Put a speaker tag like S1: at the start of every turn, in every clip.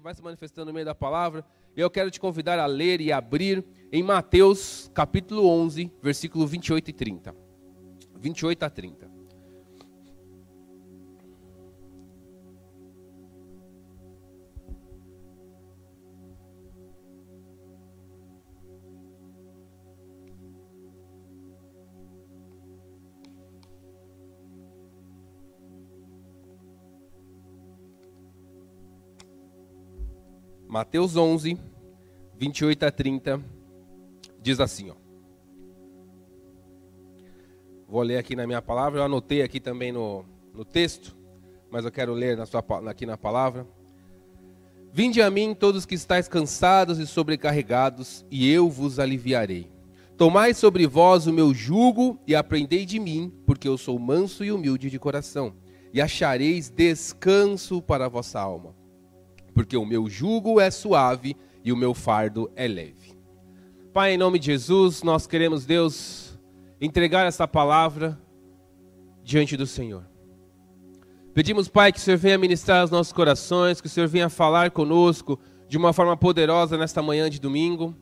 S1: vai se manifestando no meio da palavra. Eu quero te convidar a ler e abrir em Mateus capítulo 11, versículo 28 e 30. 28 a 30. Mateus 11, 28 a 30, diz assim, ó. Vou ler aqui na minha palavra, eu anotei aqui também no, no texto, mas eu quero ler na sua, aqui na palavra. Vinde a mim todos que estáis cansados e sobrecarregados, e eu vos aliviarei. Tomai sobre vós o meu jugo e aprendei de mim, porque eu sou manso e humilde de coração, e achareis descanso para a vossa alma porque o meu jugo é suave e o meu fardo é leve. Pai, em nome de Jesus, nós queremos, Deus, entregar essa palavra diante do Senhor. Pedimos, Pai, que o Senhor venha ministrar os nossos corações, que o Senhor venha falar conosco de uma forma poderosa nesta manhã de domingo.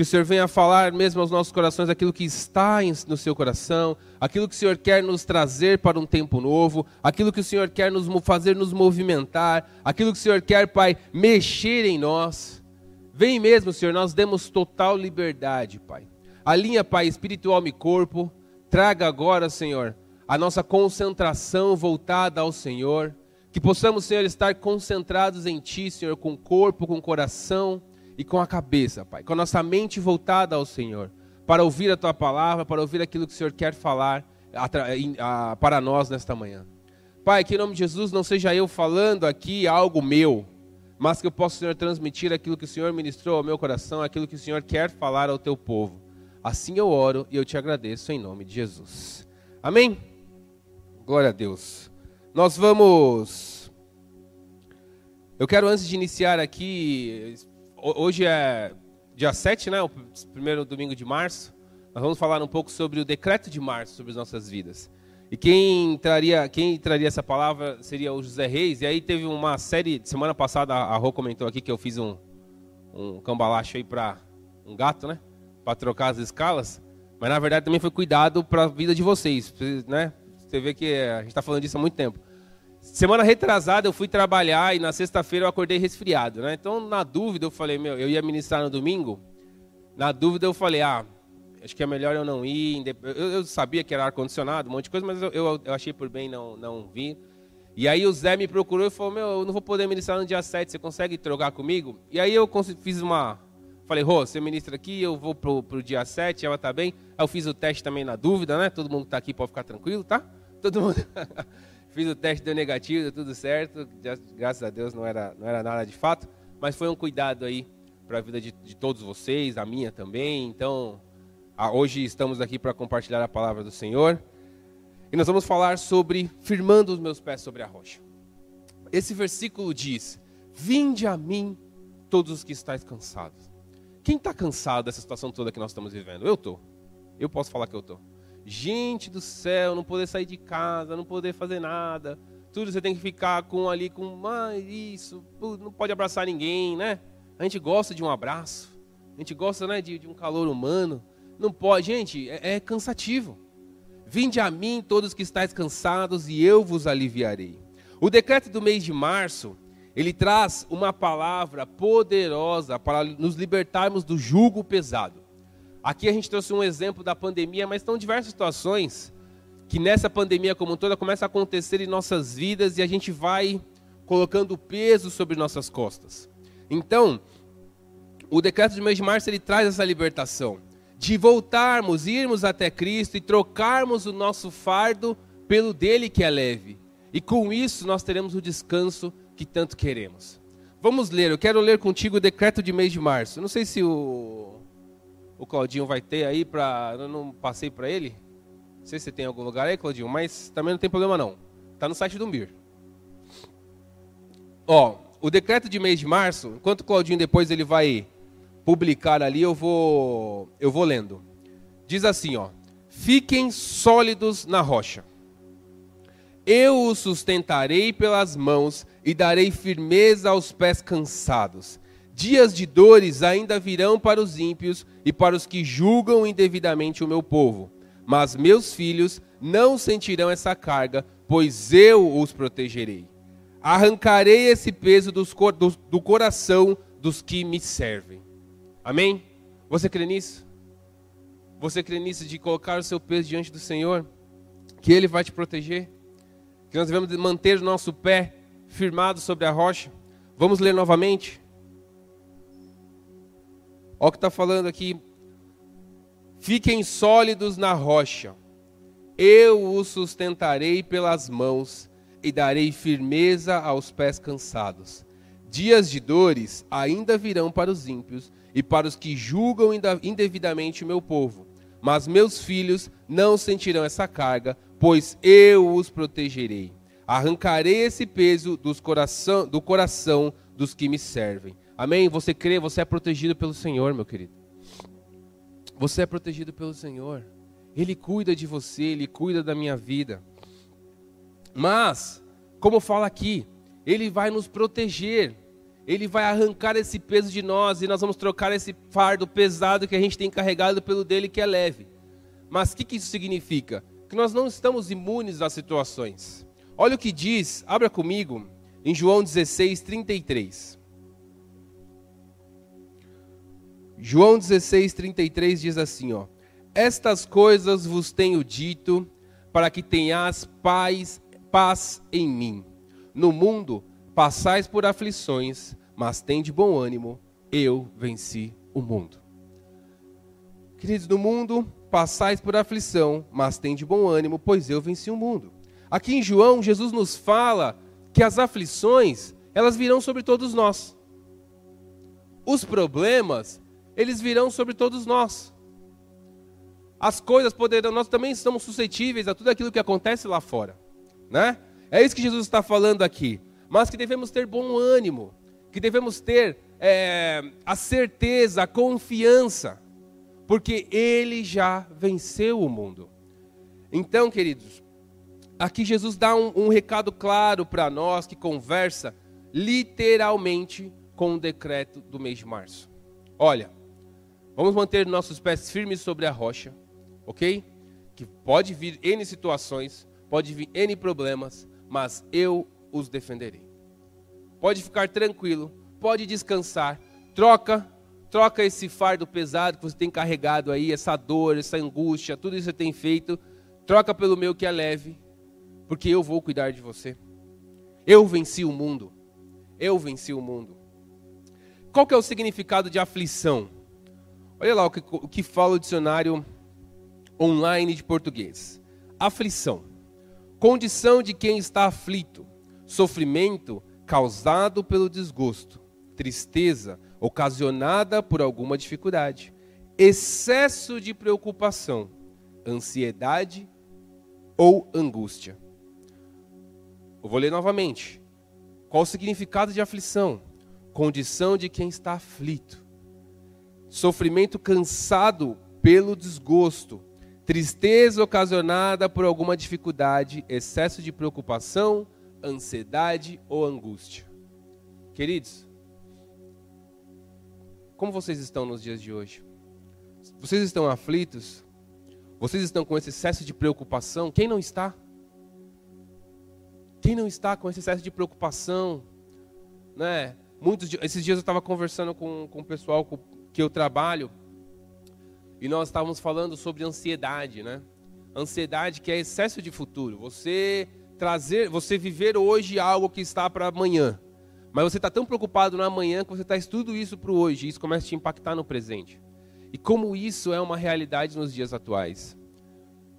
S1: Que o Senhor venha falar mesmo aos nossos corações aquilo que está no seu coração, aquilo que o Senhor quer nos trazer para um tempo novo, aquilo que o Senhor quer nos fazer nos movimentar, aquilo que o Senhor quer, Pai, mexer em nós. Vem mesmo, Senhor, nós demos total liberdade, Pai. Alinha, Pai, espiritual e corpo. Traga agora, Senhor, a nossa concentração voltada ao Senhor. Que possamos, Senhor, estar concentrados em Ti, Senhor, com corpo, com coração e com a cabeça, Pai, com a nossa mente voltada ao Senhor, para ouvir a tua palavra, para ouvir aquilo que o Senhor quer falar para nós nesta manhã. Pai, que em nome de Jesus não seja eu falando aqui algo meu, mas que eu possa, Senhor, transmitir aquilo que o Senhor ministrou ao meu coração, aquilo que o Senhor quer falar ao teu povo. Assim eu oro e eu te agradeço em nome de Jesus. Amém? Glória a Deus. Nós vamos. Eu quero, antes de iniciar aqui, hoje é dia 7, né? O primeiro domingo de março. Nós vamos falar um pouco sobre o decreto de março sobre as nossas vidas. E quem traria, quem traria essa palavra seria o José Reis. E aí teve uma série, semana passada a Rô comentou aqui que eu fiz um, um cambalacho aí para um gato, né? Para trocar as escalas. Mas na verdade também foi cuidado para a vida de vocês, né? Você vê que a gente está falando disso há muito tempo. Semana retrasada eu fui trabalhar e na sexta-feira eu acordei resfriado, né? Então, na dúvida, eu falei, meu, eu ia ministrar no domingo. Na dúvida, eu falei, ah, acho que é melhor eu não ir. Eu, eu sabia que era ar-condicionado, um monte de coisa, mas eu, eu, achei por bem não, não vir. E aí o Zé me procurou e falou, meu, eu não vou poder ministrar no dia 7, você consegue trocar comigo? E aí eu fiz uma... Falei, Rô, você ministra aqui, eu vou pro, pro dia 7, ela tá bem. Aí eu fiz o teste também na dúvida, né? Todo mundo que tá aqui pode ficar tranquilo, tá? Todo mundo... Fiz o teste, deu negativo, deu tudo certo. Graças a Deus não era, não era nada de fato. Mas foi um cuidado aí para a vida de, de, todos vocês, a minha também. Então, a, hoje estamos aqui para compartilhar a palavra do Senhor. E nós vamos falar sobre firmando os meus pés sobre a rocha. Esse versículo diz: Vinde a mim, todos os que estáis cansados. Quem está cansado dessa situação toda que nós estamos vivendo? Eu estou. Eu posso falar que eu estou. Gente do céu, não poder sair de casa, não poder fazer nada. Tudo você tem que ficar com ali com ah, isso, não pode abraçar ninguém, né? A gente gosta de um abraço, a gente gosta né, de, de um calor humano. Não pode, gente, é, é cansativo. Vinde a mim todos que estáis cansados e eu vos aliviarei. O decreto do mês de março, ele traz uma palavra poderosa para nos libertarmos do jugo pesado. Aqui a gente trouxe um exemplo da pandemia, mas estão diversas situações que nessa pandemia como toda começa a acontecer em nossas vidas e a gente vai colocando peso sobre nossas costas. Então, o decreto de mês de março ele traz essa libertação de voltarmos, irmos até Cristo e trocarmos o nosso fardo pelo dele que é leve. E com isso nós teremos o descanso que tanto queremos. Vamos ler, eu quero ler contigo o decreto de mês de março. Não sei se o o Claudinho vai ter aí para. Eu não passei para ele. Não sei se tem algum lugar aí, Claudinho, mas também não tem problema não. Está no site do Mir. Ó, o decreto de mês de março, enquanto o Claudinho depois ele vai publicar ali, eu vou eu vou lendo. Diz assim, ó: Fiquem sólidos na rocha. Eu os sustentarei pelas mãos e darei firmeza aos pés cansados. Dias de dores ainda virão para os ímpios e para os que julgam indevidamente o meu povo. Mas meus filhos não sentirão essa carga, pois eu os protegerei. Arrancarei esse peso dos, do, do coração dos que me servem. Amém? Você crê nisso? Você crê nisso de colocar o seu peso diante do Senhor? Que Ele vai te proteger? Que nós devemos manter o nosso pé firmado sobre a rocha? Vamos ler novamente? Olha o que está falando aqui. Fiquem sólidos na rocha. Eu os sustentarei pelas mãos e darei firmeza aos pés cansados. Dias de dores ainda virão para os ímpios e para os que julgam indevidamente o meu povo. Mas meus filhos não sentirão essa carga, pois eu os protegerei. Arrancarei esse peso coração, do coração dos que me servem. Amém? Você crê, você é protegido pelo Senhor, meu querido. Você é protegido pelo Senhor. Ele cuida de você, ele cuida da minha vida. Mas, como fala aqui, ele vai nos proteger. Ele vai arrancar esse peso de nós e nós vamos trocar esse fardo pesado que a gente tem carregado pelo dele que é leve. Mas o que, que isso significa? Que nós não estamos imunes às situações. Olha o que diz, abra comigo, em João 16, 33. João 16, 33 diz assim: ó, Estas coisas vos tenho dito, para que tenhas paz, paz em mim. No mundo passais por aflições, mas tem de bom ânimo, eu venci o mundo. Queridos, no mundo passais por aflição, mas tem de bom ânimo, pois eu venci o mundo. Aqui em João, Jesus nos fala que as aflições, elas virão sobre todos nós. Os problemas, eles virão sobre todos nós. As coisas poderão, nós também estamos suscetíveis a tudo aquilo que acontece lá fora, né? É isso que Jesus está falando aqui. Mas que devemos ter bom ânimo, que devemos ter é, a certeza, a confiança, porque Ele já venceu o mundo. Então, queridos, aqui Jesus dá um, um recado claro para nós que conversa literalmente com o decreto do mês de março. Olha, Vamos manter nossos pés firmes sobre a rocha, ok? Que pode vir N situações, pode vir N problemas, mas eu os defenderei. Pode ficar tranquilo, pode descansar, troca, troca esse fardo pesado que você tem carregado aí, essa dor, essa angústia, tudo isso que você tem feito, troca pelo meu que é leve, porque eu vou cuidar de você. Eu venci o mundo. Eu venci o mundo. Qual que é o significado de aflição? Olha lá o que, o que fala o dicionário online de português: aflição, condição de quem está aflito, sofrimento causado pelo desgosto, tristeza ocasionada por alguma dificuldade, excesso de preocupação, ansiedade ou angústia. Eu vou ler novamente. Qual o significado de aflição? Condição de quem está aflito sofrimento cansado pelo desgosto, tristeza ocasionada por alguma dificuldade, excesso de preocupação, ansiedade ou angústia. Queridos, como vocês estão nos dias de hoje? Vocês estão aflitos? Vocês estão com esse excesso de preocupação? Quem não está? Quem não está com esse excesso de preocupação? Né? Muitos, esses dias eu estava conversando com, com o pessoal, com, que eu trabalho, e nós estávamos falando sobre ansiedade, né? Ansiedade que é excesso de futuro. Você trazer, você viver hoje algo que está para amanhã. Mas você está tão preocupado no amanhã que você traz tudo isso para o hoje. E isso começa a te impactar no presente. E como isso é uma realidade nos dias atuais.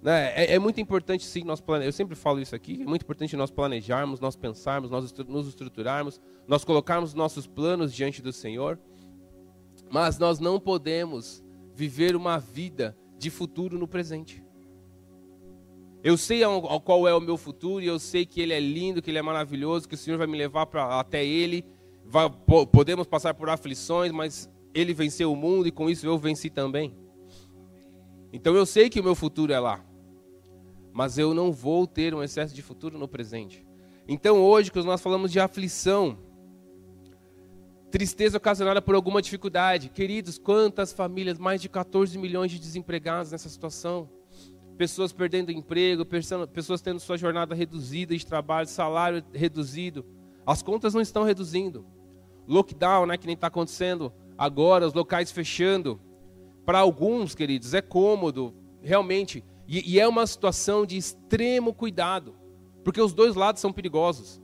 S1: Né? É, é, muito importante, sim, nós plane... eu sempre falo isso aqui, é muito importante nós planejarmos, nós pensarmos, nós nos estruturarmos, nós colocarmos nossos planos diante do Senhor. Mas nós não podemos viver uma vida de futuro no presente. Eu sei ao, qual é o meu futuro e eu sei que ele é lindo, que ele é maravilhoso, que o Senhor vai me levar pra, até ele. Vai, podemos passar por aflições, mas ele venceu o mundo e com isso eu venci também. Então eu sei que o meu futuro é lá. Mas eu não vou ter um excesso de futuro no presente. Então hoje, quando nós falamos de aflição, tristeza ocasionada por alguma dificuldade, queridos, quantas famílias, mais de 14 milhões de desempregados nessa situação, pessoas perdendo emprego, pessoas tendo sua jornada reduzida de trabalho, salário reduzido, as contas não estão reduzindo. Lockdown, né, que nem está acontecendo agora, os locais fechando. Para alguns, queridos, é cômodo, realmente, e, e é uma situação de extremo cuidado, porque os dois lados são perigosos.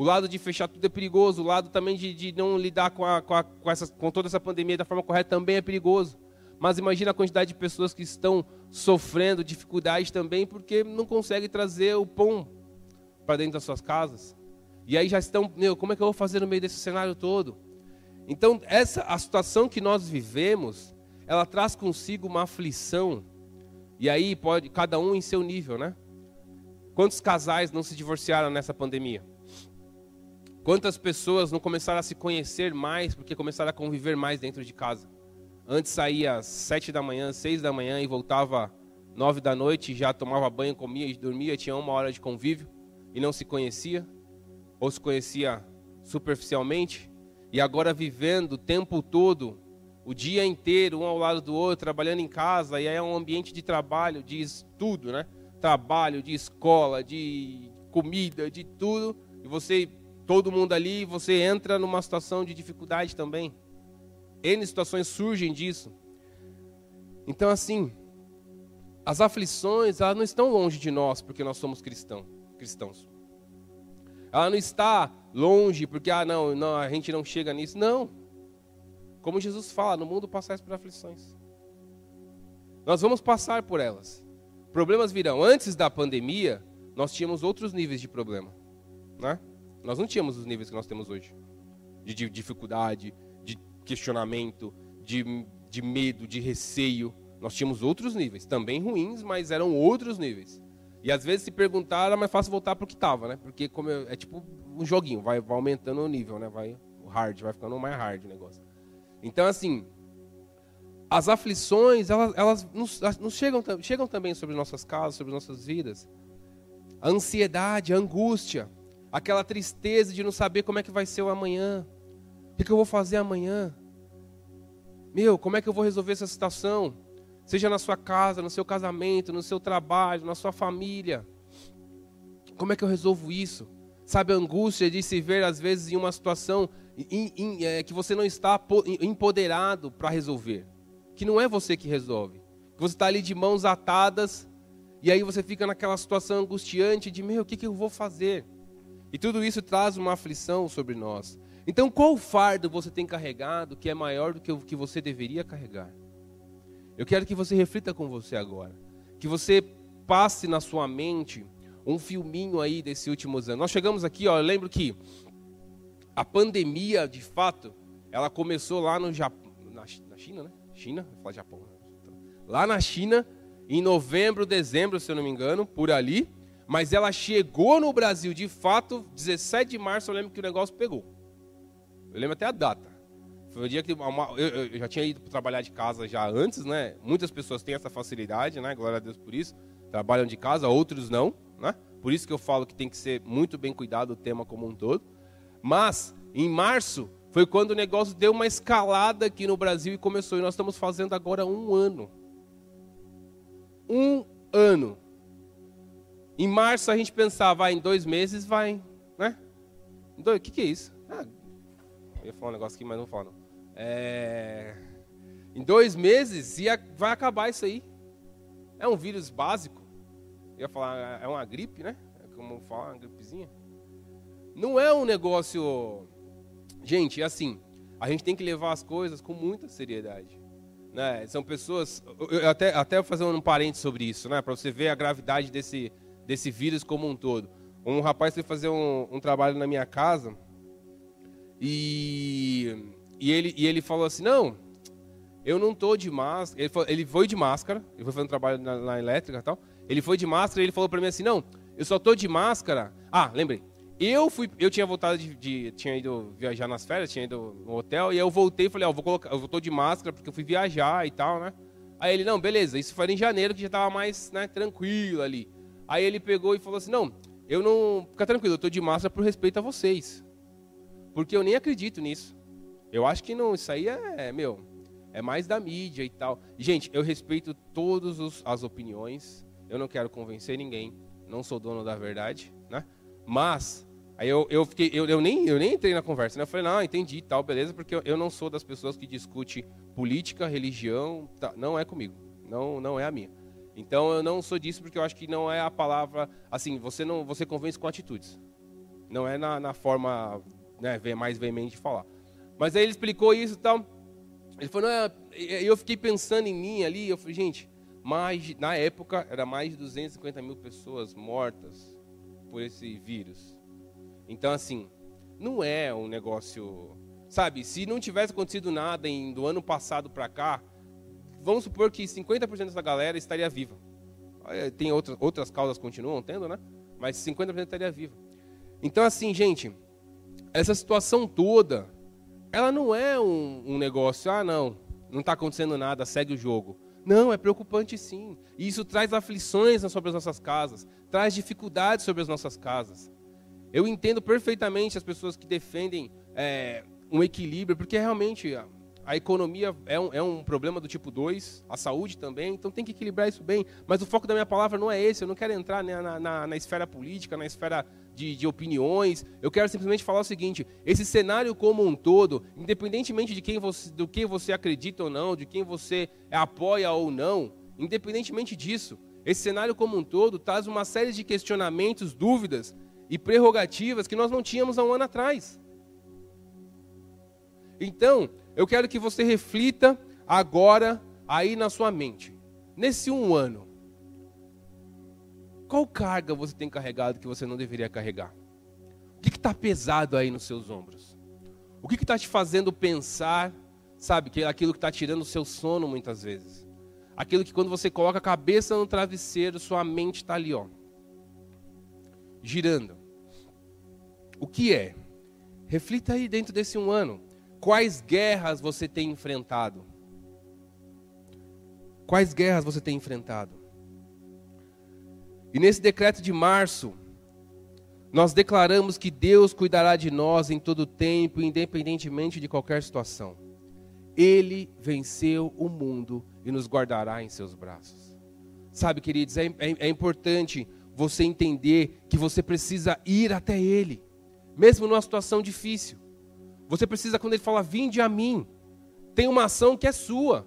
S1: O lado de fechar tudo é perigoso, o lado também de, de não lidar com, a, com, a, com, essa, com toda essa pandemia da forma correta também é perigoso. Mas imagina a quantidade de pessoas que estão sofrendo dificuldades também porque não conseguem trazer o pão para dentro das suas casas. E aí já estão, meu, como é que eu vou fazer no meio desse cenário todo? Então, essa a situação que nós vivemos, ela traz consigo uma aflição. E aí pode cada um em seu nível, né? Quantos casais não se divorciaram nessa pandemia? Quantas pessoas não começaram a se conhecer mais porque começaram a conviver mais dentro de casa? Antes saía às sete da manhã, seis da manhã e voltava nove da noite, já tomava banho, comia e dormia, tinha uma hora de convívio e não se conhecia, ou se conhecia superficialmente, e agora vivendo o tempo todo, o dia inteiro, um ao lado do outro, trabalhando em casa, e aí é um ambiente de trabalho, de estudo, né? Trabalho, de escola, de comida, de tudo, e você todo mundo ali, você entra numa situação de dificuldade também. N situações surgem disso. Então, assim, as aflições, elas não estão longe de nós porque nós somos cristão, cristãos. Ela não está longe porque, ah, não, não, a gente não chega nisso. Não. Como Jesus fala, no mundo passais por aflições. Nós vamos passar por elas. Problemas virão. Antes da pandemia, nós tínhamos outros níveis de problema. Né? Nós não tínhamos os níveis que nós temos hoje de, de dificuldade, de questionamento, de, de medo, de receio. Nós tínhamos outros níveis, também ruins, mas eram outros níveis. E às vezes se perguntar, era mais fácil voltar para o que estava, né? Porque como é, é, tipo um joguinho, vai, vai aumentando o nível, né? Vai o hard, vai ficando mais hard o negócio. Então assim, as aflições, elas, elas nos, nos chegam, chegam também sobre nossas casas, sobre nossas vidas. A ansiedade, a angústia, aquela tristeza de não saber como é que vai ser o amanhã. O que eu vou fazer amanhã? Meu, como é que eu vou resolver essa situação? Seja na sua casa, no seu casamento, no seu trabalho, na sua família. Como é que eu resolvo isso? Sabe a angústia de se ver, às vezes, em uma situação é, que você não está empoderado para resolver. Que não é você que resolve. Que você está ali de mãos atadas e aí você fica naquela situação angustiante de, meu, o que, que eu vou fazer? E tudo isso traz uma aflição sobre nós. Então, qual fardo você tem carregado que é maior do que o que você deveria carregar? Eu quero que você reflita com você agora. Que você passe na sua mente um filminho aí desses últimos anos. Nós chegamos aqui, ó, eu lembro que a pandemia, de fato, ela começou lá no Japão, na, na China, né? China, vou falar Japão. Né? Lá na China, em novembro, dezembro, se eu não me engano, por ali mas ela chegou no Brasil de fato, 17 de março, eu lembro que o negócio pegou. Eu lembro até a data. Foi o dia que uma, eu, eu, já tinha ido trabalhar de casa já antes, né? Muitas pessoas têm essa facilidade, né? Glória a Deus por isso. Trabalham de casa, outros não, né? Por isso que eu falo que tem que ser muito bem cuidado o tema como um todo. Mas em março foi quando o negócio deu uma escalada aqui no Brasil e começou. E nós estamos fazendo agora um ano. Um ano. Em março a gente pensava, ah, em dois meses vai, né? O que, que é isso? Ah, eu ia falar um negócio aqui, mas não vou falar não. É... Em dois meses ia, vai acabar isso aí. É um vírus básico. Eu ia falar, é uma gripe, né? É como falar, uma gripezinha. Não é um negócio. Gente, é assim, a gente tem que levar as coisas com muita seriedade. Né? São pessoas. Eu até, até vou fazer um parênteses sobre isso, né? Para você ver a gravidade desse, desse vírus como um todo. Um rapaz foi fazer um, um trabalho na minha casa e, e, ele, e ele falou assim: Não, eu não tô de máscara. Ele foi, ele foi de máscara, ele foi fazer um trabalho na, na elétrica e tal. Ele foi de máscara e ele falou para mim assim: Não, eu só tô de máscara. Ah, lembrei. Eu fui, eu tinha voltado de, de, tinha ido viajar nas férias, tinha ido no hotel e eu voltei e falei, ó, oh, vou colocar, eu tô de máscara porque eu fui viajar e tal, né? Aí ele, não, beleza, isso foi em janeiro que já tava mais, né, tranquilo ali. Aí ele pegou e falou assim: Não, eu não. Fica tranquilo, eu estou de máscara por respeito a vocês. Porque eu nem acredito nisso. Eu acho que não, isso aí é, é meu, é mais da mídia e tal. Gente, eu respeito todas as opiniões. Eu não quero convencer ninguém. Não sou dono da verdade, né? Mas Aí eu, eu, fiquei, eu, eu, nem, eu nem entrei na conversa, né? Eu falei, não, entendi tal, beleza, porque eu, eu não sou das pessoas que discute política, religião, tá, não é comigo, não, não é a minha. Então eu não sou disso porque eu acho que não é a palavra, assim, você não, você convence com atitudes, não é na, na forma né, mais veemente de falar. Mas aí ele explicou isso e tal, ele falou, não, eu fiquei pensando em mim ali, eu falei, gente, mais, na época era mais de 250 mil pessoas mortas por esse vírus. Então, assim, não é um negócio. Sabe, se não tivesse acontecido nada em, do ano passado para cá, vamos supor que 50% dessa galera estaria viva. Tem outras, outras causas continuam tendo, né? Mas 50% estaria viva. Então, assim, gente, essa situação toda, ela não é um, um negócio, ah, não, não está acontecendo nada, segue o jogo. Não, é preocupante sim. E isso traz aflições sobre as nossas casas, traz dificuldades sobre as nossas casas. Eu entendo perfeitamente as pessoas que defendem é, um equilíbrio, porque realmente a, economia é um, é um, problema do tipo 2, a saúde também, então tem que equilibrar isso bem. Mas o foco da minha palavra não é esse, eu não quero entrar né, na, na, na, esfera política, na esfera de, de, opiniões. Eu quero simplesmente falar o seguinte: esse cenário como um todo, independentemente de quem você, do que você acredita ou não, de quem você apoia ou não, independentemente disso, esse cenário como um todo traz uma série de questionamentos, dúvidas e prerrogativas que nós não tínhamos há um ano atrás. Então, eu quero que você reflita agora aí na sua mente. Nesse um ano, qual carga você tem carregado que você não deveria carregar? O que está pesado aí nos seus ombros? O que está te fazendo pensar, sabe, que aquilo que está tirando o seu sono muitas vezes? Aquilo que quando você coloca a cabeça no travesseiro, sua mente está ali, ó, girando. O que é? Reflita aí dentro desse um ano. Quais guerras você tem enfrentado? Quais guerras você tem enfrentado? E nesse decreto de março, nós declaramos que Deus cuidará de nós em todo tempo, independentemente de qualquer situação. Ele venceu o mundo e nos guardará em seus braços. Sabe, queridos, é, é, é importante você entender que você precisa ir até Ele mesmo numa situação difícil. Você precisa, quando ele fala, vinde a mim, tem uma ação que é sua.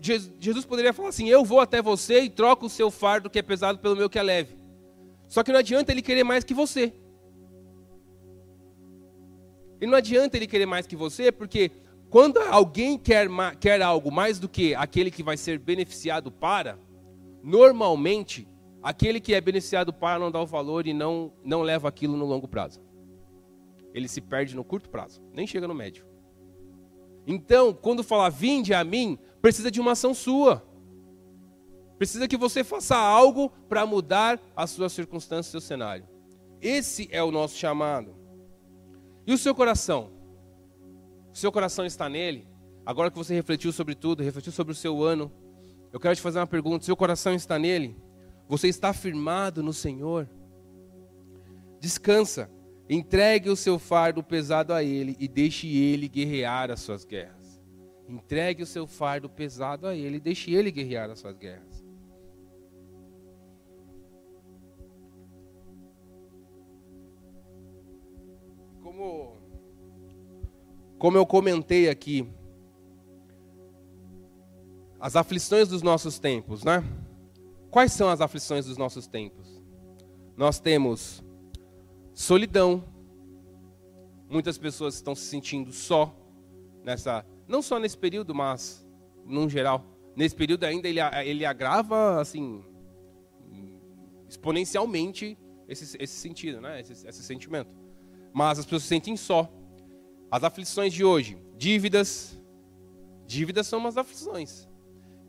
S1: Jesus poderia falar assim: Eu vou até você e troco o seu fardo que é pesado pelo meu que é leve. Só que não adianta ele querer mais que você. E não adianta ele querer mais que você, porque quando alguém quer, quer algo mais do que aquele que vai ser beneficiado para, normalmente, aquele que é beneficiado para não dá o valor e não, não leva aquilo no longo prazo ele se perde no curto prazo, nem chega no médio. Então, quando falar vinde a mim, precisa de uma ação sua. Precisa que você faça algo para mudar as suas circunstâncias, seu cenário. Esse é o nosso chamado. E o seu coração? O seu coração está nele? Agora que você refletiu sobre tudo, refletiu sobre o seu ano, eu quero te fazer uma pergunta: seu coração está nele? Você está firmado no Senhor? Descansa. Entregue o seu fardo pesado a ele e deixe ele guerrear as suas guerras. Entregue o seu fardo pesado a ele e deixe ele guerrear as suas guerras. Como, como eu comentei aqui, as aflições dos nossos tempos, né? Quais são as aflições dos nossos tempos? Nós temos solidão. Muitas pessoas estão se sentindo só nessa, não só nesse período, mas num geral. Nesse período ainda ele, ele agrava assim exponencialmente esse, esse sentido, né? Esse, esse sentimento. Mas as pessoas se sentem só. As aflições de hoje, dívidas, dívidas são umas aflições.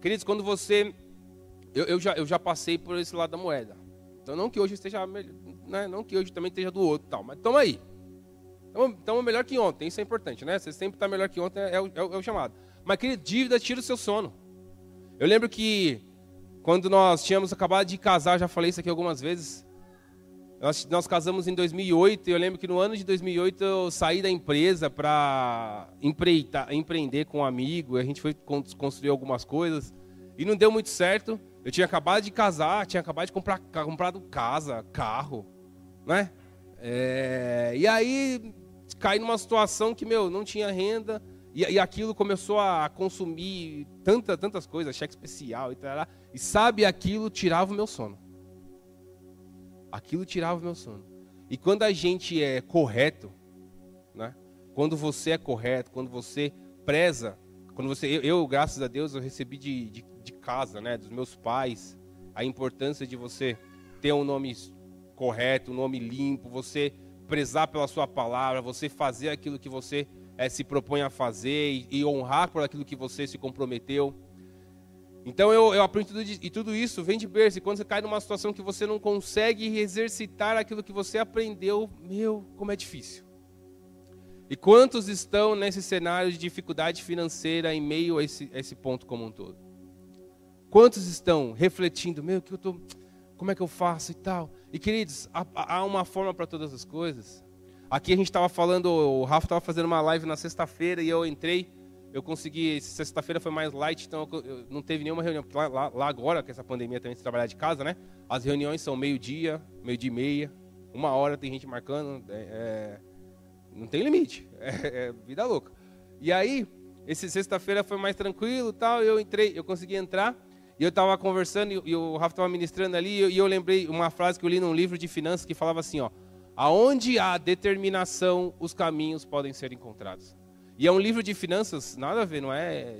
S1: Queridos, quando você, eu, eu, já, eu já passei por esse lado da moeda. Então não que hoje esteja né? não que hoje também esteja do outro, tal, mas estamos aí. Estamos melhor que ontem, isso é importante, né? Você sempre está melhor que ontem, é o, é, o, é o, chamado. Mas, querido, dívida tira o seu sono. Eu lembro que quando nós tínhamos acabado de casar, já falei isso aqui algumas vezes. Nós, nós casamos em 2008 e eu lembro que no ano de 2008 eu saí da empresa para empreender com um amigo. A gente foi construir algumas coisas e não deu muito certo. Eu tinha acabado de casar, tinha acabado de comprar comprado casa, carro, né? É, e aí caí numa situação que, meu, não tinha renda e, e aquilo começou a consumir tanta, tantas coisas, cheque especial e tal. E sabe, aquilo tirava o meu sono. Aquilo tirava o meu sono. E quando a gente é correto, né? Quando você é correto, quando você preza, quando você, eu, eu graças a Deus, eu recebi de, de, de, casa, né, dos meus pais, a importância de você ter um nome correto, um nome limpo, você prezar pela sua palavra, você fazer aquilo que você é, se propõe a fazer e, e honrar por aquilo que você se comprometeu. Então eu, eu aprendi tudo, e tudo isso vem de berço. E quando você cai numa situação que você não consegue exercitar aquilo que você aprendeu, meu, como é difícil. E quantos estão nesse cenário de dificuldade financeira em meio a esse, a esse ponto como um todo? Quantos estão refletindo, meu, que eu tô, como é que eu faço e tal? E queridos, há, há uma forma para todas as coisas. Aqui a gente estava falando, o Rafa estava fazendo uma live na sexta-feira e eu entrei eu consegui, sexta-feira foi mais light, então eu, não teve nenhuma reunião, porque lá, lá, lá, agora, que essa pandemia também se trabalhar de casa, né? As reuniões são meio-dia, meio-dia e meia, uma hora tem gente marcando, é, é, não tem limite, é, é, vida louca. E aí, esse sexta-feira foi mais tranquilo tal, eu entrei, eu consegui entrar, e eu estava conversando, e, o Rafa estava ministrando ali, e eu, lembrei uma frase que eu li num livro de finanças que falava assim, ó, aonde há determinação, os caminhos podem ser encontrados. E é um livro de finanças, nada a ver, não é,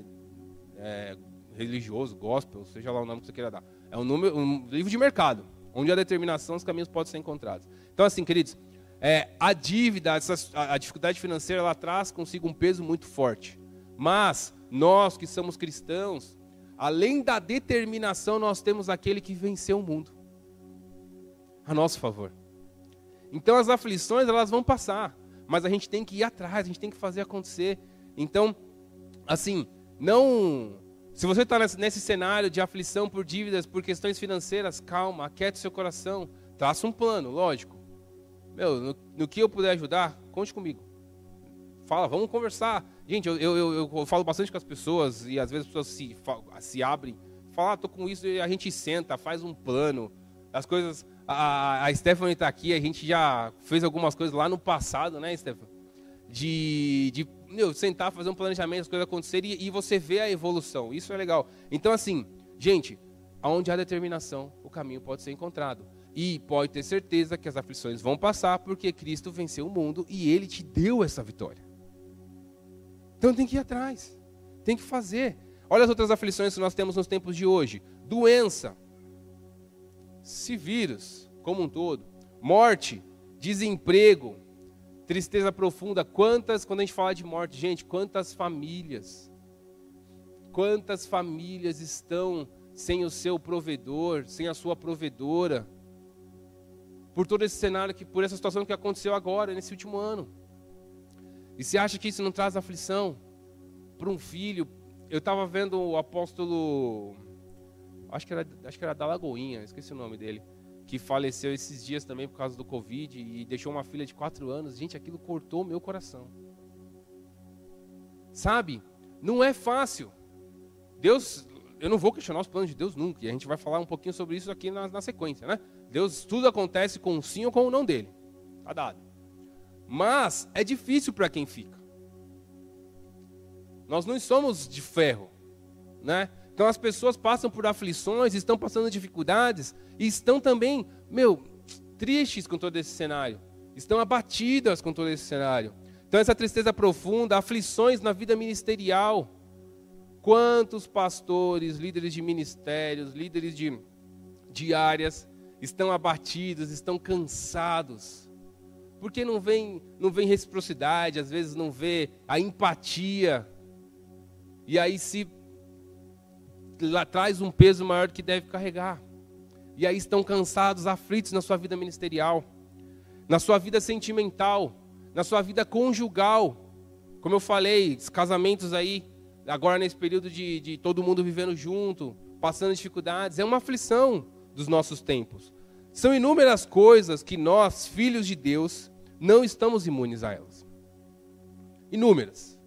S1: é religioso, gospel, seja lá o nome que você queira dar. É um, número, um livro de mercado, onde a determinação, os caminhos podem ser encontrados. Então, assim, queridos, é, a dívida, essa, a dificuldade financeira, ela traz consigo um peso muito forte. Mas nós que somos cristãos, além da determinação, nós temos aquele que venceu o mundo a nosso favor. Então as aflições elas vão passar mas a gente tem que ir atrás, a gente tem que fazer acontecer. Então, assim, não. Se você está nesse, cenário de aflição por dívidas, por questões financeiras, calma, aquiete seu coração, traça um plano, lógico. Meu, no, no, que eu puder ajudar, conte comigo. Fala, vamos conversar. Gente, eu, eu, eu, falo bastante com as pessoas e às vezes as pessoas se, se abrem. Fala, ah, tô com isso e a gente senta, faz um plano. As coisas a, a Stephanie está aqui, a gente já fez algumas coisas lá no passado, né, Stephanie? De, de meu, sentar, fazer um planejamento, as coisas acontecerem e, e você vê a evolução. Isso é legal. Então, assim, gente, aonde há determinação, o caminho pode ser encontrado. E pode ter certeza que as aflições vão passar, porque Cristo venceu o mundo e Ele te deu essa vitória. Então tem que ir atrás, tem que fazer. Olha as outras aflições que nós temos nos tempos de hoje: doença, se vírus como um todo, morte, desemprego, tristeza profunda, quantas, quando a gente fala de morte, gente, quantas famílias, quantas famílias estão sem o seu provedor, sem a sua provedora, por todo esse cenário, que, por essa situação que aconteceu agora, nesse último ano. E você acha que isso não traz aflição para um filho? Eu estava vendo o apóstolo acho que era, acho que era da Lagoinha, esqueci o nome dele, que faleceu esses dias também por causa do Covid e deixou uma filha de quatro anos. Gente, aquilo cortou meu coração. Sabe? Não é fácil. Deus, eu não vou questionar os planos de Deus nunca, e a gente vai falar um pouquinho sobre isso aqui na, na sequência, né? Deus, tudo acontece com o sim ou com o não dele. Tá dado. Mas é difícil para quem fica. Nós não somos de ferro, né? Então as pessoas passam por aflições, estão passando dificuldades e estão também, meu, tristes com todo esse cenário. Estão abatidas com todo esse cenário. Então essa tristeza profunda, aflições na vida ministerial. Quantos pastores, líderes de ministérios, líderes de, de áreas estão abatidos, estão cansados? Porque não vem, não vem reciprocidade, às vezes não vê a empatia. E aí se lá traz um peso maior do que deve carregar. E aí estão cansados, aflitos na sua vida ministerial, na sua vida sentimental, na sua vida conjugal. Como eu falei, os casamentos aí, agora nesse período de, de todo mundo vivendo junto, passando dificuldades, é uma aflição dos nossos tempos. São inúmeras coisas que nós, filhos de Deus, não estamos imunes a elas. Inúmeras.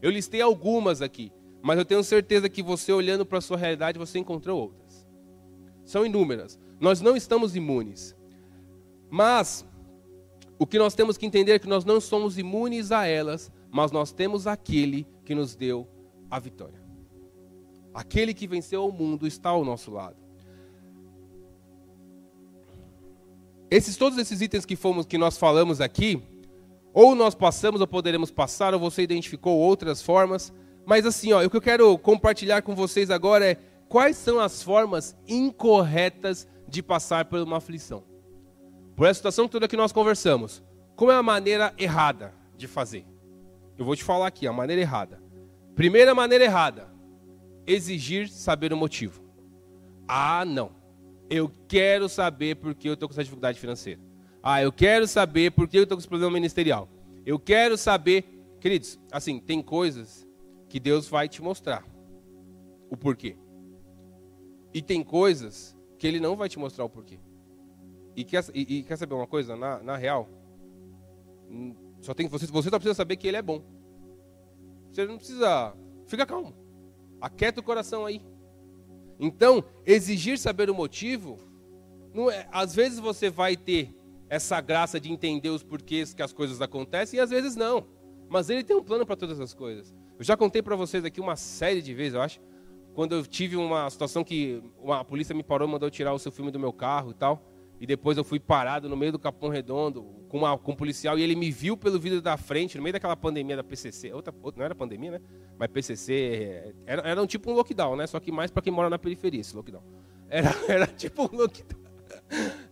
S1: Eu listei algumas aqui, mas eu tenho certeza que você, olhando para a sua realidade, você encontrou outras. São inúmeras. Nós não estamos imunes. Mas, o que nós temos que entender é que nós não somos imunes a elas, mas nós temos aquele que nos deu a vitória. Aquele que venceu o mundo está ao nosso lado. Esses todos esses itens que fomos que nós falamos aqui, ou nós passamos ou poderemos passar, ou você identificou outras formas, mas assim, ó, o que eu quero compartilhar com vocês agora é quais são as formas incorretas de passar por uma aflição. Por essa situação toda que nós conversamos, qual é a maneira errada de fazer? Eu vou te falar aqui, a maneira errada. Primeira maneira errada, exigir saber o motivo. Ah, não. Eu quero saber por que eu estou com essa dificuldade financeira. Ah, eu quero saber por que eu estou com esse problema ministerial. Eu quero saber. Queridos, assim, tem coisas que Deus vai te mostrar o porquê. E tem coisas que Ele não vai te mostrar o porquê. E quer, e, e quer saber uma coisa? Na, na real, hum, só tem, você, você só precisa saber que Ele é bom. Você não precisa. Fica calmo. Aquieta o coração aí. Então, exigir saber o motivo, é, às vezes você vai ter essa graça de entender os porquês que as coisas acontecem e às vezes não. Mas ele tem um plano para todas as coisas. Eu já contei para vocês aqui uma série de vezes, eu acho, quando eu tive uma situação que uma, a polícia me parou, mandou tirar o seu filme do meu carro e tal, e depois eu fui parado no meio do Capão Redondo com, uma, com um policial e ele me viu pelo vidro da frente, no meio daquela pandemia da PCC, outra, outra não era pandemia, né? Mas PCC era, era um tipo um lockdown, né? Só que mais para quem mora na periferia esse lockdown. Era, era tipo um lockdown.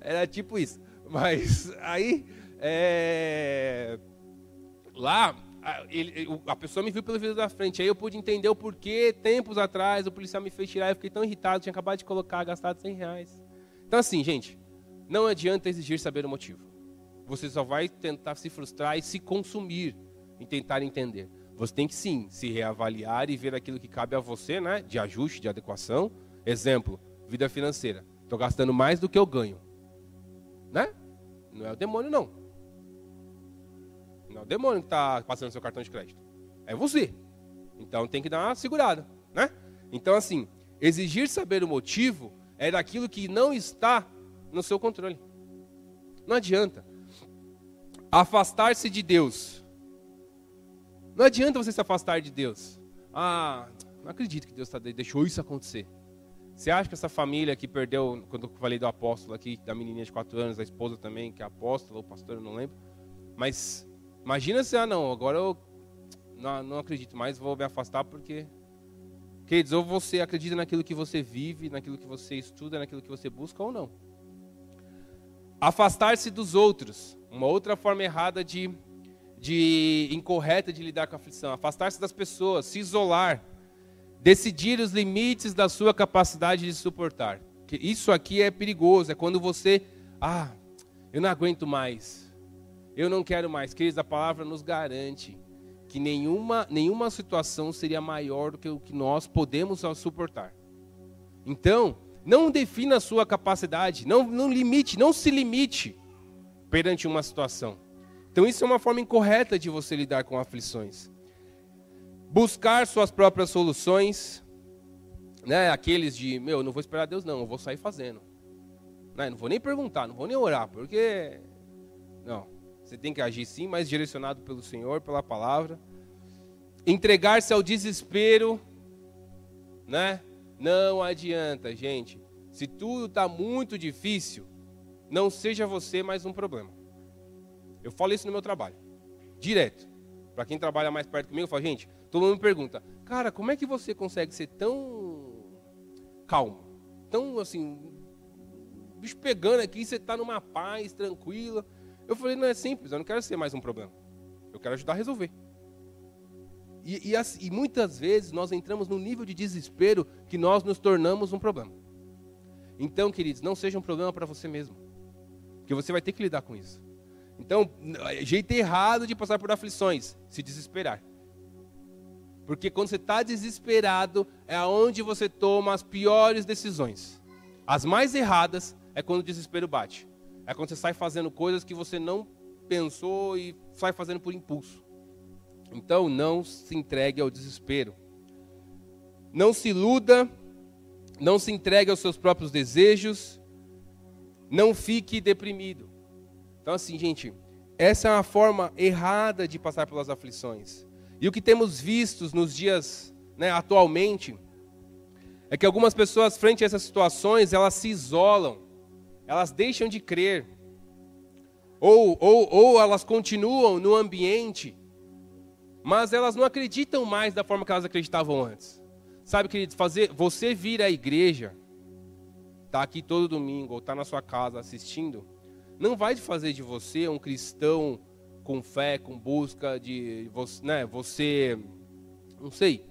S1: Era tipo isso. Mas aí, é... lá, ele, a pessoa me viu pelo vidro da frente. Aí eu pude entender o porquê, tempos atrás, o policial me fez tirar. Eu fiquei tão irritado, tinha acabado de colocar, gastado 100 reais. Então, assim, gente, não adianta exigir saber o motivo. Você só vai tentar se frustrar e se consumir em tentar entender. Você tem que sim se reavaliar e ver aquilo que cabe a você, né? De ajuste, de adequação. Exemplo, vida financeira. Estou gastando mais do que eu ganho. Né? Não é o demônio, não. Não é o demônio que está passando seu cartão de crédito. É você. Então tem que dar uma segurada, né? Então, assim, exigir saber o motivo é daquilo que não está no seu controle. Não adianta. Afastar-se de Deus não adianta você se afastar de Deus. Ah, não acredito que Deus tá, deixou isso acontecer. Você acha que essa família que perdeu, quando eu falei do apóstolo aqui, da menininha de 4 anos, a esposa também, que é apóstola, ou pastor, não lembro. Mas imagina se, ah não, agora eu não, não acredito mais, vou me afastar porque... Queridos, ou você acredita naquilo que você vive, naquilo que você estuda, naquilo que você busca, ou não. Afastar-se dos outros. Uma outra forma errada de de incorreta de lidar com a aflição, afastar-se das pessoas, se isolar, decidir os limites da sua capacidade de suportar. Isso aqui é perigoso, é quando você, ah, eu não aguento mais, eu não quero mais. Queridos, a palavra nos garante que nenhuma, nenhuma situação seria maior do que o que nós podemos suportar. Então, não defina a sua capacidade, não, não limite, não se limite perante uma situação. Então isso é uma forma incorreta de você lidar com aflições. Buscar suas próprias soluções, né? Aqueles de, meu, não vou esperar Deus não, eu vou sair fazendo. Né? Não vou nem perguntar, não vou nem orar, porque não, você tem que agir sim, mas direcionado pelo Senhor, pela palavra. Entregar-se ao desespero, né? Não adianta, gente. Se tudo está muito difícil, não seja você mais um problema. Eu falo isso no meu trabalho, direto. Para quem trabalha mais perto comigo, eu falo, gente, todo mundo me pergunta, cara, como é que você consegue ser tão calmo? Tão assim, bicho pegando aqui, você está numa paz, tranquila. Eu falei, não é simples, eu não quero ser mais um problema. Eu quero ajudar a resolver. E, e, e, muitas vezes nós entramos num nível de desespero que nós nos tornamos um problema. Então, queridos, não seja um problema para você mesmo. Porque você vai ter que lidar com isso. Então, jeito errado de passar por aflições, se desesperar. Porque quando você está desesperado, é onde você toma as piores decisões. As mais erradas é quando o desespero bate. É quando você sai fazendo coisas que você não pensou e sai fazendo por impulso. Então não se entregue ao desespero. Não se iluda, não se entregue aos seus próprios desejos, não fique deprimido. Então assim, gente, essa é uma forma errada de passar pelas aflições. E o que temos visto nos dias, né, atualmente, é que algumas pessoas, frente a essas situações, elas se isolam, elas deixam de crer, ou, ou, ou elas continuam no ambiente, mas elas não acreditam mais da forma que elas acreditavam antes. Sabe, querido, fazer você vir à igreja, tá aqui todo domingo ou tá na sua casa assistindo, não vai fazer de você um cristão com fé, com busca de você, né, você não sei,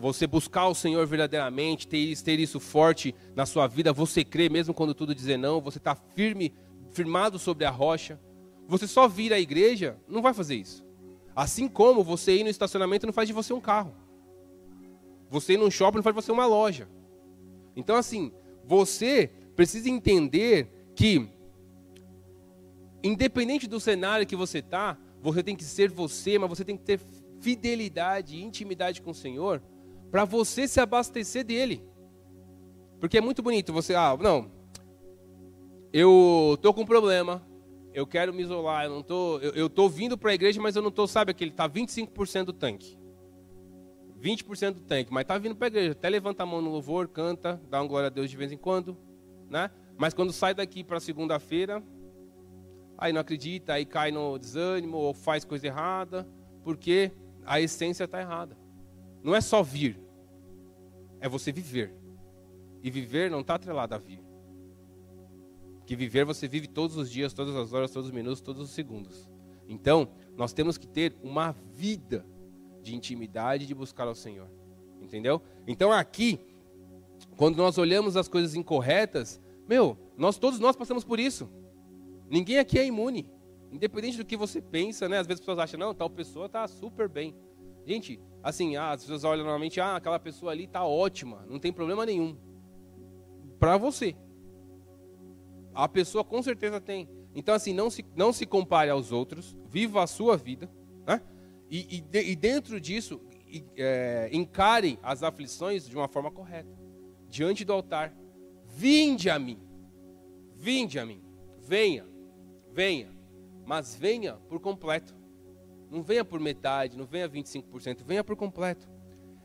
S1: você buscar o Senhor verdadeiramente, ter, ter isso forte na sua vida, você crer mesmo quando tudo dizer não, você está firme, firmado sobre a rocha. Você só vir à igreja, não vai fazer isso. Assim como você ir no estacionamento não faz de você um carro. Você ir num shopping não faz de você uma loja. Então, assim, você precisa entender que, independente do cenário que você está, você tem que ser você, mas você tem que ter fidelidade e intimidade com o Senhor para você se abastecer dele. Porque é muito bonito você, ah, não, eu tô com um problema, eu quero me isolar, eu não tô, eu, eu tô vindo para a igreja, mas eu não tô, sabe aquele tá 25% do tanque. 20% do tanque, mas tá vindo para a igreja, até levanta a mão no louvor, canta, dá uma glória a Deus de vez em quando, né? Mas quando sai daqui para segunda-feira, aí não acredita, aí cai no desânimo ou faz coisa errada, porque a essência está errada. Não é só vir, é você viver. E viver não está atrelado a vir. Que viver você vive todos os dias, todas as horas, todos os minutos, todos os segundos. Então, nós temos que ter uma vida de intimidade de buscar ao Senhor. Entendeu? Então aqui, quando nós olhamos as coisas incorretas, meu, nós todos nós passamos por isso. Ninguém aqui é imune. Independente do que você pensa, né? Às vezes as pessoas acham, não, tal pessoa está super bem. Gente, assim, ah, as pessoas olham normalmente, ah, aquela pessoa ali está ótima, não tem problema nenhum. Para você. A pessoa com certeza tem. Então, assim, não se, não se compare aos outros, viva a sua vida, né? E, e, e dentro disso, e, é, encare as aflições de uma forma correta. Diante do altar. Vinde a mim. Vinde a mim. Venha. Venha. Mas venha por completo. Não venha por metade, não venha 25%, venha por completo.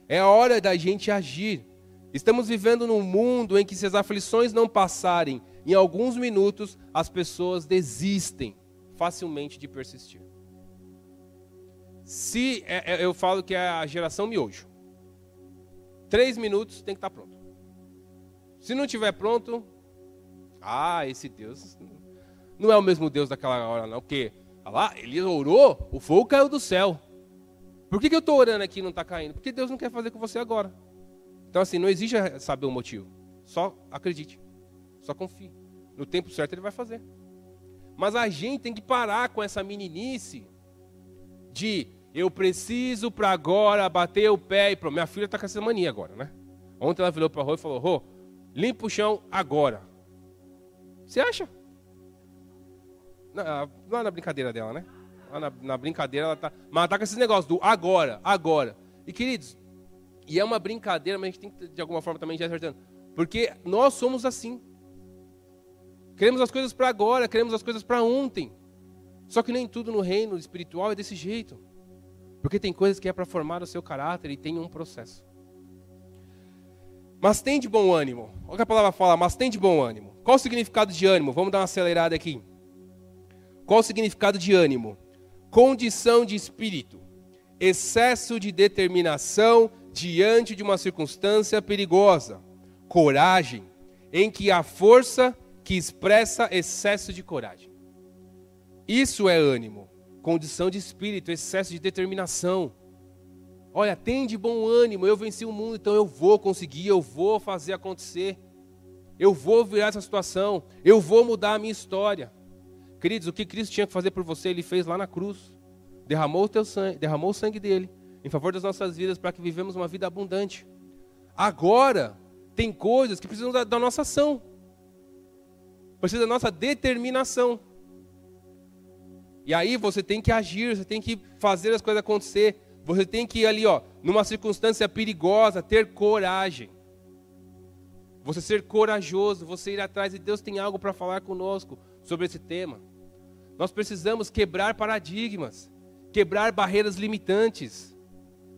S1: É a hora da gente agir. Estamos vivendo num mundo em que, se as aflições não passarem, em alguns minutos as pessoas desistem facilmente de persistir. Se é, é, eu falo que é a geração miojo, três minutos tem que estar pronto. Se não estiver pronto, ah, esse Deus não é o mesmo Deus daquela hora, não. Porque lá, ele orou, o fogo caiu do céu. Por que, que eu estou orando aqui e não está caindo? Porque Deus não quer fazer com você agora. Então, assim, não exige saber o motivo. Só acredite. Só confie. No tempo certo ele vai fazer. Mas a gente tem que parar com essa meninice de eu preciso para agora bater o pé e pronto. Minha filha está com essa mania agora, né? Ontem ela virou para a Rô e falou: Rô, limpa o chão agora. Você acha? É na brincadeira dela, né? Na, na, brincadeira ela tá. Mas ela tá com esses negócios do agora, agora. E queridos, e é uma brincadeira, mas a gente tem que de alguma forma também já acertando. Porque nós somos assim. Queremos as coisas para agora, queremos as coisas para ontem. Só que nem tudo no reino espiritual é desse jeito. Porque tem coisas que é para formar o seu caráter e tem um processo. Mas tem de bom ânimo. Olha o que a palavra fala, mas tem de bom ânimo. Qual o significado de ânimo? Vamos dar uma acelerada aqui. Qual o significado de ânimo? Condição de espírito, excesso de determinação diante de uma circunstância perigosa, coragem, em que há força que expressa excesso de coragem. Isso é ânimo, condição de espírito, excesso de determinação. Olha, tem de bom ânimo, eu venci o mundo, então eu vou conseguir, eu vou fazer acontecer. Eu vou virar essa situação, eu vou mudar a minha história. Queridos, o que Cristo tinha que fazer por você, Ele fez lá na cruz. Derramou o, teu sangue, derramou o sangue dele em favor das nossas vidas para que vivemos uma vida abundante. Agora, tem coisas que precisam da, da nossa ação. Precisa da nossa determinação. E aí você tem que agir, você tem que fazer as coisas acontecer. Você tem que ir ali, ó, numa circunstância perigosa, ter coragem. Você ser corajoso, você ir atrás e Deus tem algo para falar conosco sobre esse tema. Nós precisamos quebrar paradigmas, quebrar barreiras limitantes.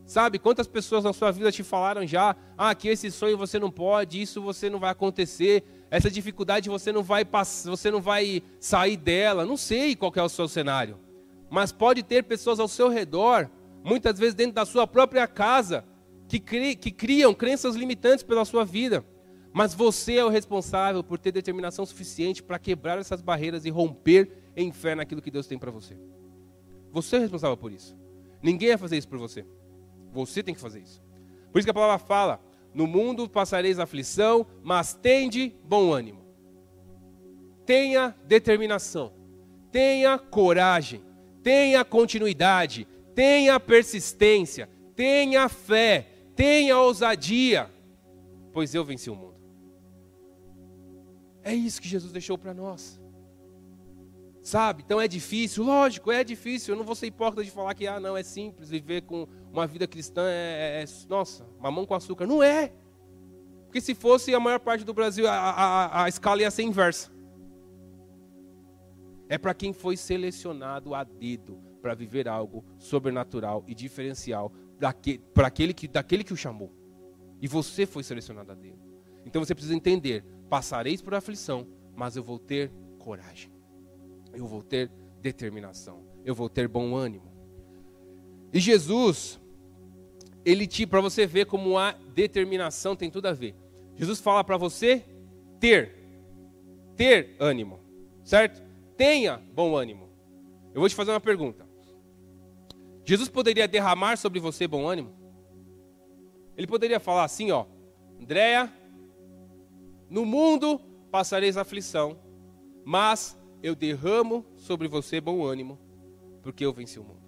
S1: Sabe, quantas pessoas na sua vida te falaram já, ah, que esse sonho você não pode, isso você não vai acontecer, essa dificuldade você não vai passar, você não vai sair dela. Não sei qual é o seu cenário. Mas pode ter pessoas ao seu redor, muitas vezes dentro da sua própria casa, que, cri, que criam crenças limitantes pela sua vida. Mas você é o responsável por ter determinação suficiente para quebrar essas barreiras e romper em fé naquilo que Deus tem para você. Você é responsável por isso. Ninguém vai fazer isso por você. Você tem que fazer isso. Por isso que a palavra fala: no mundo passareis aflição, mas tende bom ânimo. Tenha determinação, tenha coragem, tenha continuidade, tenha persistência, tenha fé, tenha ousadia, pois eu venci o mundo. É isso que Jesus deixou para nós. Sabe? Então é difícil, lógico, é difícil. Eu não vou ser hipócrita de falar que ah, não, é simples viver com uma vida cristã é, é, é nossa, mamão com açúcar. Não é. Porque se fosse a maior parte do Brasil, a, a, a escala ia ser inversa. É para quem foi selecionado a dedo para viver algo sobrenatural e diferencial para aquele que, daquele que o chamou. E você foi selecionado a dedo. Então você precisa entender passareis por aflição, mas eu vou ter coragem. Eu vou ter determinação. Eu vou ter bom ânimo. E Jesus, ele te para você ver como a determinação tem tudo a ver. Jesus fala para você ter ter ânimo, certo? Tenha bom ânimo. Eu vou te fazer uma pergunta. Jesus poderia derramar sobre você bom ânimo? Ele poderia falar assim, ó, Andréia, no mundo passareis aflição, mas eu derramo sobre você bom ânimo, porque eu venci o mundo.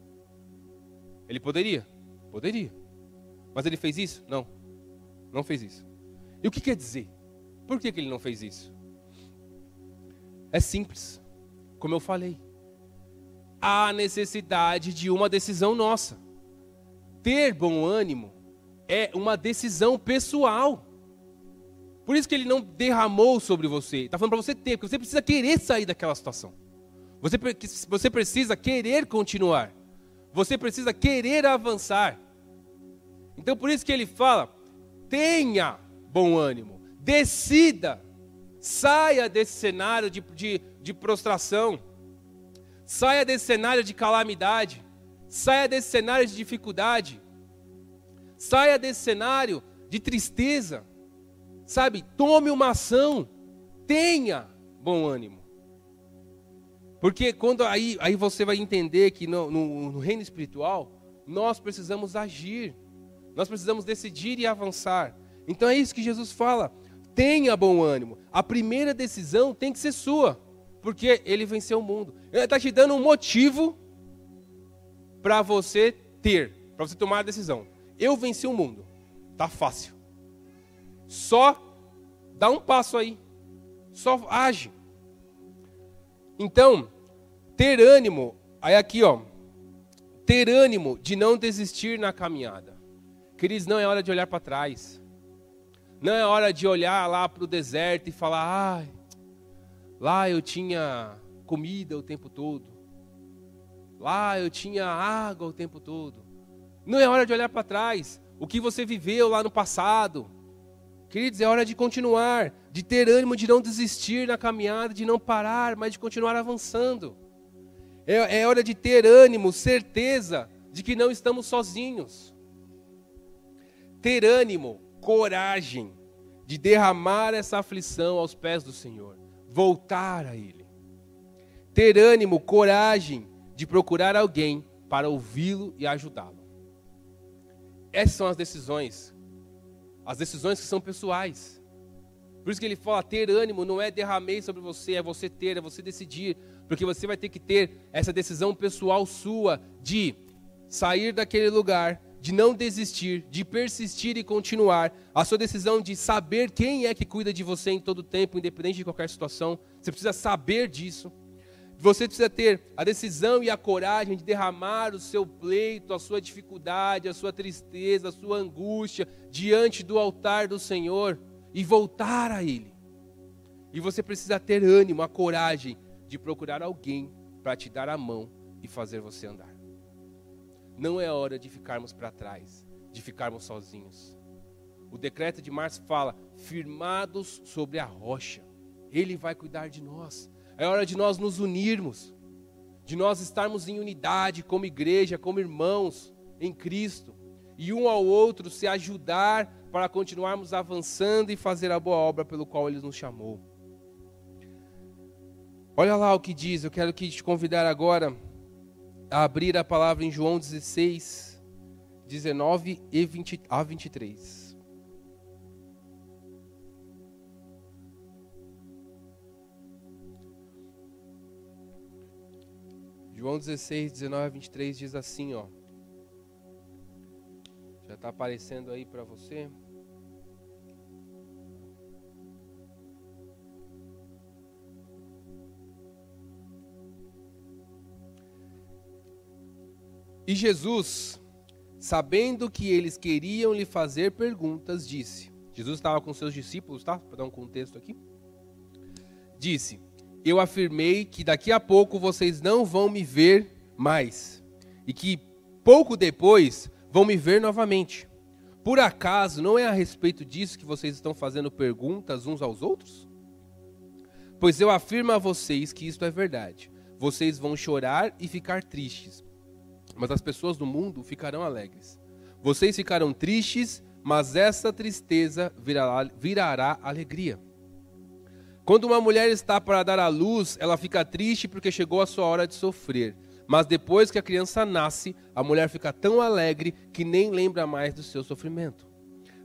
S1: Ele poderia? Poderia. Mas ele fez isso? Não. Não fez isso. E o que quer dizer? Por que, que ele não fez isso? É simples. Como eu falei. Há necessidade de uma decisão nossa. Ter bom ânimo é uma decisão pessoal. Por isso que ele não derramou sobre você. Está falando para você ter, porque você precisa querer sair daquela situação. Você, você precisa querer continuar. Você precisa querer avançar. Então por isso que ele fala: tenha bom ânimo, decida, saia desse cenário de, de, de prostração, saia desse cenário de calamidade, saia desse cenário de dificuldade, saia desse cenário de tristeza. Sabe, tome uma ação, tenha bom ânimo. Porque quando aí, aí você vai entender que no, no, no reino espiritual, nós precisamos agir, nós precisamos decidir e avançar. Então é isso que Jesus fala. Tenha bom ânimo. A primeira decisão tem que ser sua, porque ele venceu o mundo. Ele está te dando um motivo para você ter, para você tomar a decisão. Eu venci o mundo. Tá fácil. Só dá um passo aí. Só age. Então, ter ânimo, aí aqui ó, ter ânimo de não desistir na caminhada. Queridos, não é hora de olhar para trás. Não é hora de olhar lá para o deserto e falar, ah, lá eu tinha comida o tempo todo. Lá eu tinha água o tempo todo. Não é hora de olhar para trás. O que você viveu lá no passado. Queridos, é hora de continuar, de ter ânimo, de não desistir na caminhada, de não parar, mas de continuar avançando. É, é hora de ter ânimo, certeza de que não estamos sozinhos. Ter ânimo, coragem de derramar essa aflição aos pés do Senhor, voltar a Ele. Ter ânimo, coragem de procurar alguém para ouvi-lo e ajudá-lo. Essas são as decisões as decisões que são pessoais. Por isso que ele fala: ter ânimo não é derramei sobre você, é você ter, é você decidir. Porque você vai ter que ter essa decisão pessoal sua de sair daquele lugar, de não desistir, de persistir e continuar, a sua decisão de saber quem é que cuida de você em todo tempo, independente de qualquer situação, você precisa saber disso. Você precisa ter a decisão e a coragem de derramar o seu pleito, a sua dificuldade, a sua tristeza, a sua angústia diante do altar do Senhor e voltar a Ele. E você precisa ter ânimo, a coragem de procurar alguém para te dar a mão e fazer você andar. Não é hora de ficarmos para trás, de ficarmos sozinhos. O decreto de Março fala: firmados sobre a rocha, Ele vai cuidar de nós. É hora de nós nos unirmos, de nós estarmos em unidade como igreja, como irmãos em Cristo, e um ao outro se ajudar para continuarmos avançando e fazer a boa obra pelo qual Ele nos chamou. Olha lá o que diz, eu quero te convidar agora a abrir a palavra em João 16, 19 e 20, a 23. João 16, 19 a 23 diz assim, ó. Já está aparecendo aí para você. E Jesus, sabendo que eles queriam lhe fazer perguntas, disse: Jesus estava com seus discípulos, tá? Para dar um contexto aqui. Disse: eu afirmei que daqui a pouco vocês não vão me ver mais e que pouco depois vão me ver novamente. Por acaso não é a respeito disso que vocês estão fazendo perguntas uns aos outros? Pois eu afirmo a vocês que isto é verdade. Vocês vão chorar e ficar tristes, mas as pessoas do mundo ficarão alegres. Vocês ficarão tristes, mas essa tristeza virará, virará alegria. Quando uma mulher está para dar à luz, ela fica triste porque chegou a sua hora de sofrer. Mas depois que a criança nasce, a mulher fica tão alegre que nem lembra mais do seu sofrimento.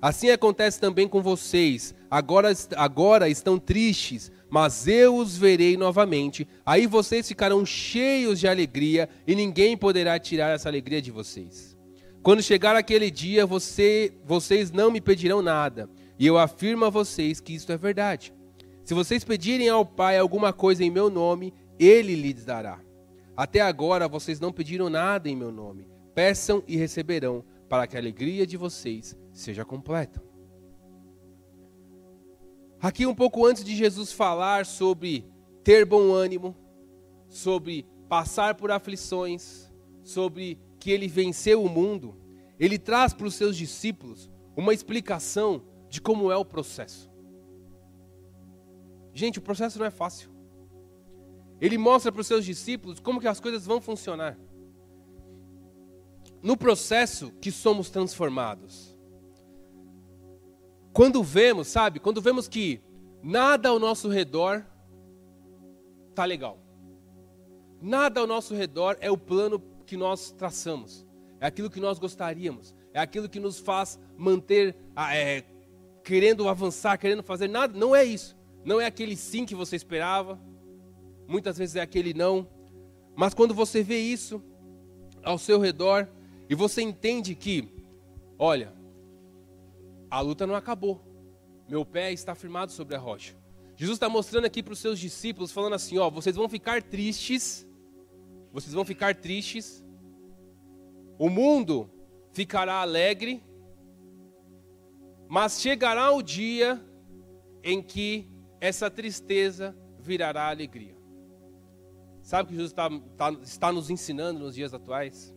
S1: Assim acontece também com vocês. Agora, agora estão tristes, mas eu os verei novamente. Aí vocês ficarão cheios de alegria e ninguém poderá tirar essa alegria de vocês. Quando chegar aquele dia, você, vocês não me pedirão nada. E eu afirmo a vocês que isto é verdade. Se vocês pedirem ao Pai alguma coisa em meu nome, ele lhes dará. Até agora vocês não pediram nada em meu nome. Peçam e receberão, para que a alegria de vocês seja completa. Aqui, um pouco antes de Jesus falar sobre ter bom ânimo, sobre passar por aflições, sobre que ele venceu o mundo, ele traz para os seus discípulos uma explicação de como é o processo. Gente, o processo não é fácil. Ele mostra para os seus discípulos como que as coisas vão funcionar. No processo que somos transformados. Quando vemos, sabe, quando vemos que nada ao nosso redor tá legal. Nada ao nosso redor é o plano que nós traçamos. É aquilo que nós gostaríamos. É aquilo que nos faz manter é, querendo avançar, querendo fazer nada. Não é isso. Não é aquele sim que você esperava, muitas vezes é aquele não. Mas quando você vê isso ao seu redor e você entende que, olha, a luta não acabou, meu pé está firmado sobre a rocha. Jesus está mostrando aqui para os seus discípulos, falando assim: ó, vocês vão ficar tristes, vocês vão ficar tristes, o mundo ficará alegre, mas chegará o dia em que essa tristeza virará alegria. Sabe o que Jesus está, está, está nos ensinando nos dias atuais?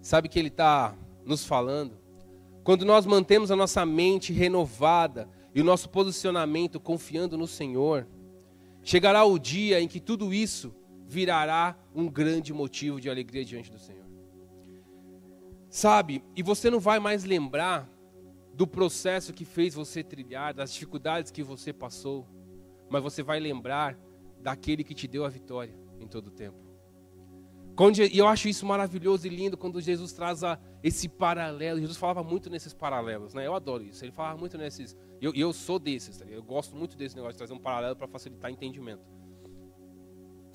S1: Sabe que Ele está nos falando? Quando nós mantemos a nossa mente renovada e o nosso posicionamento confiando no Senhor, chegará o dia em que tudo isso virará um grande motivo de alegria diante do Senhor. Sabe, e você não vai mais lembrar do processo que fez você trilhar, das dificuldades que você passou, mas você vai lembrar daquele que te deu a vitória em todo o tempo. E eu acho isso maravilhoso e lindo quando Jesus traz a, esse paralelo. Jesus falava muito nesses paralelos, né? Eu adoro isso. Ele falava muito nesses. Eu, eu, sou desses, tá? eu gosto muito desse negócio de trazer um paralelo para facilitar entendimento.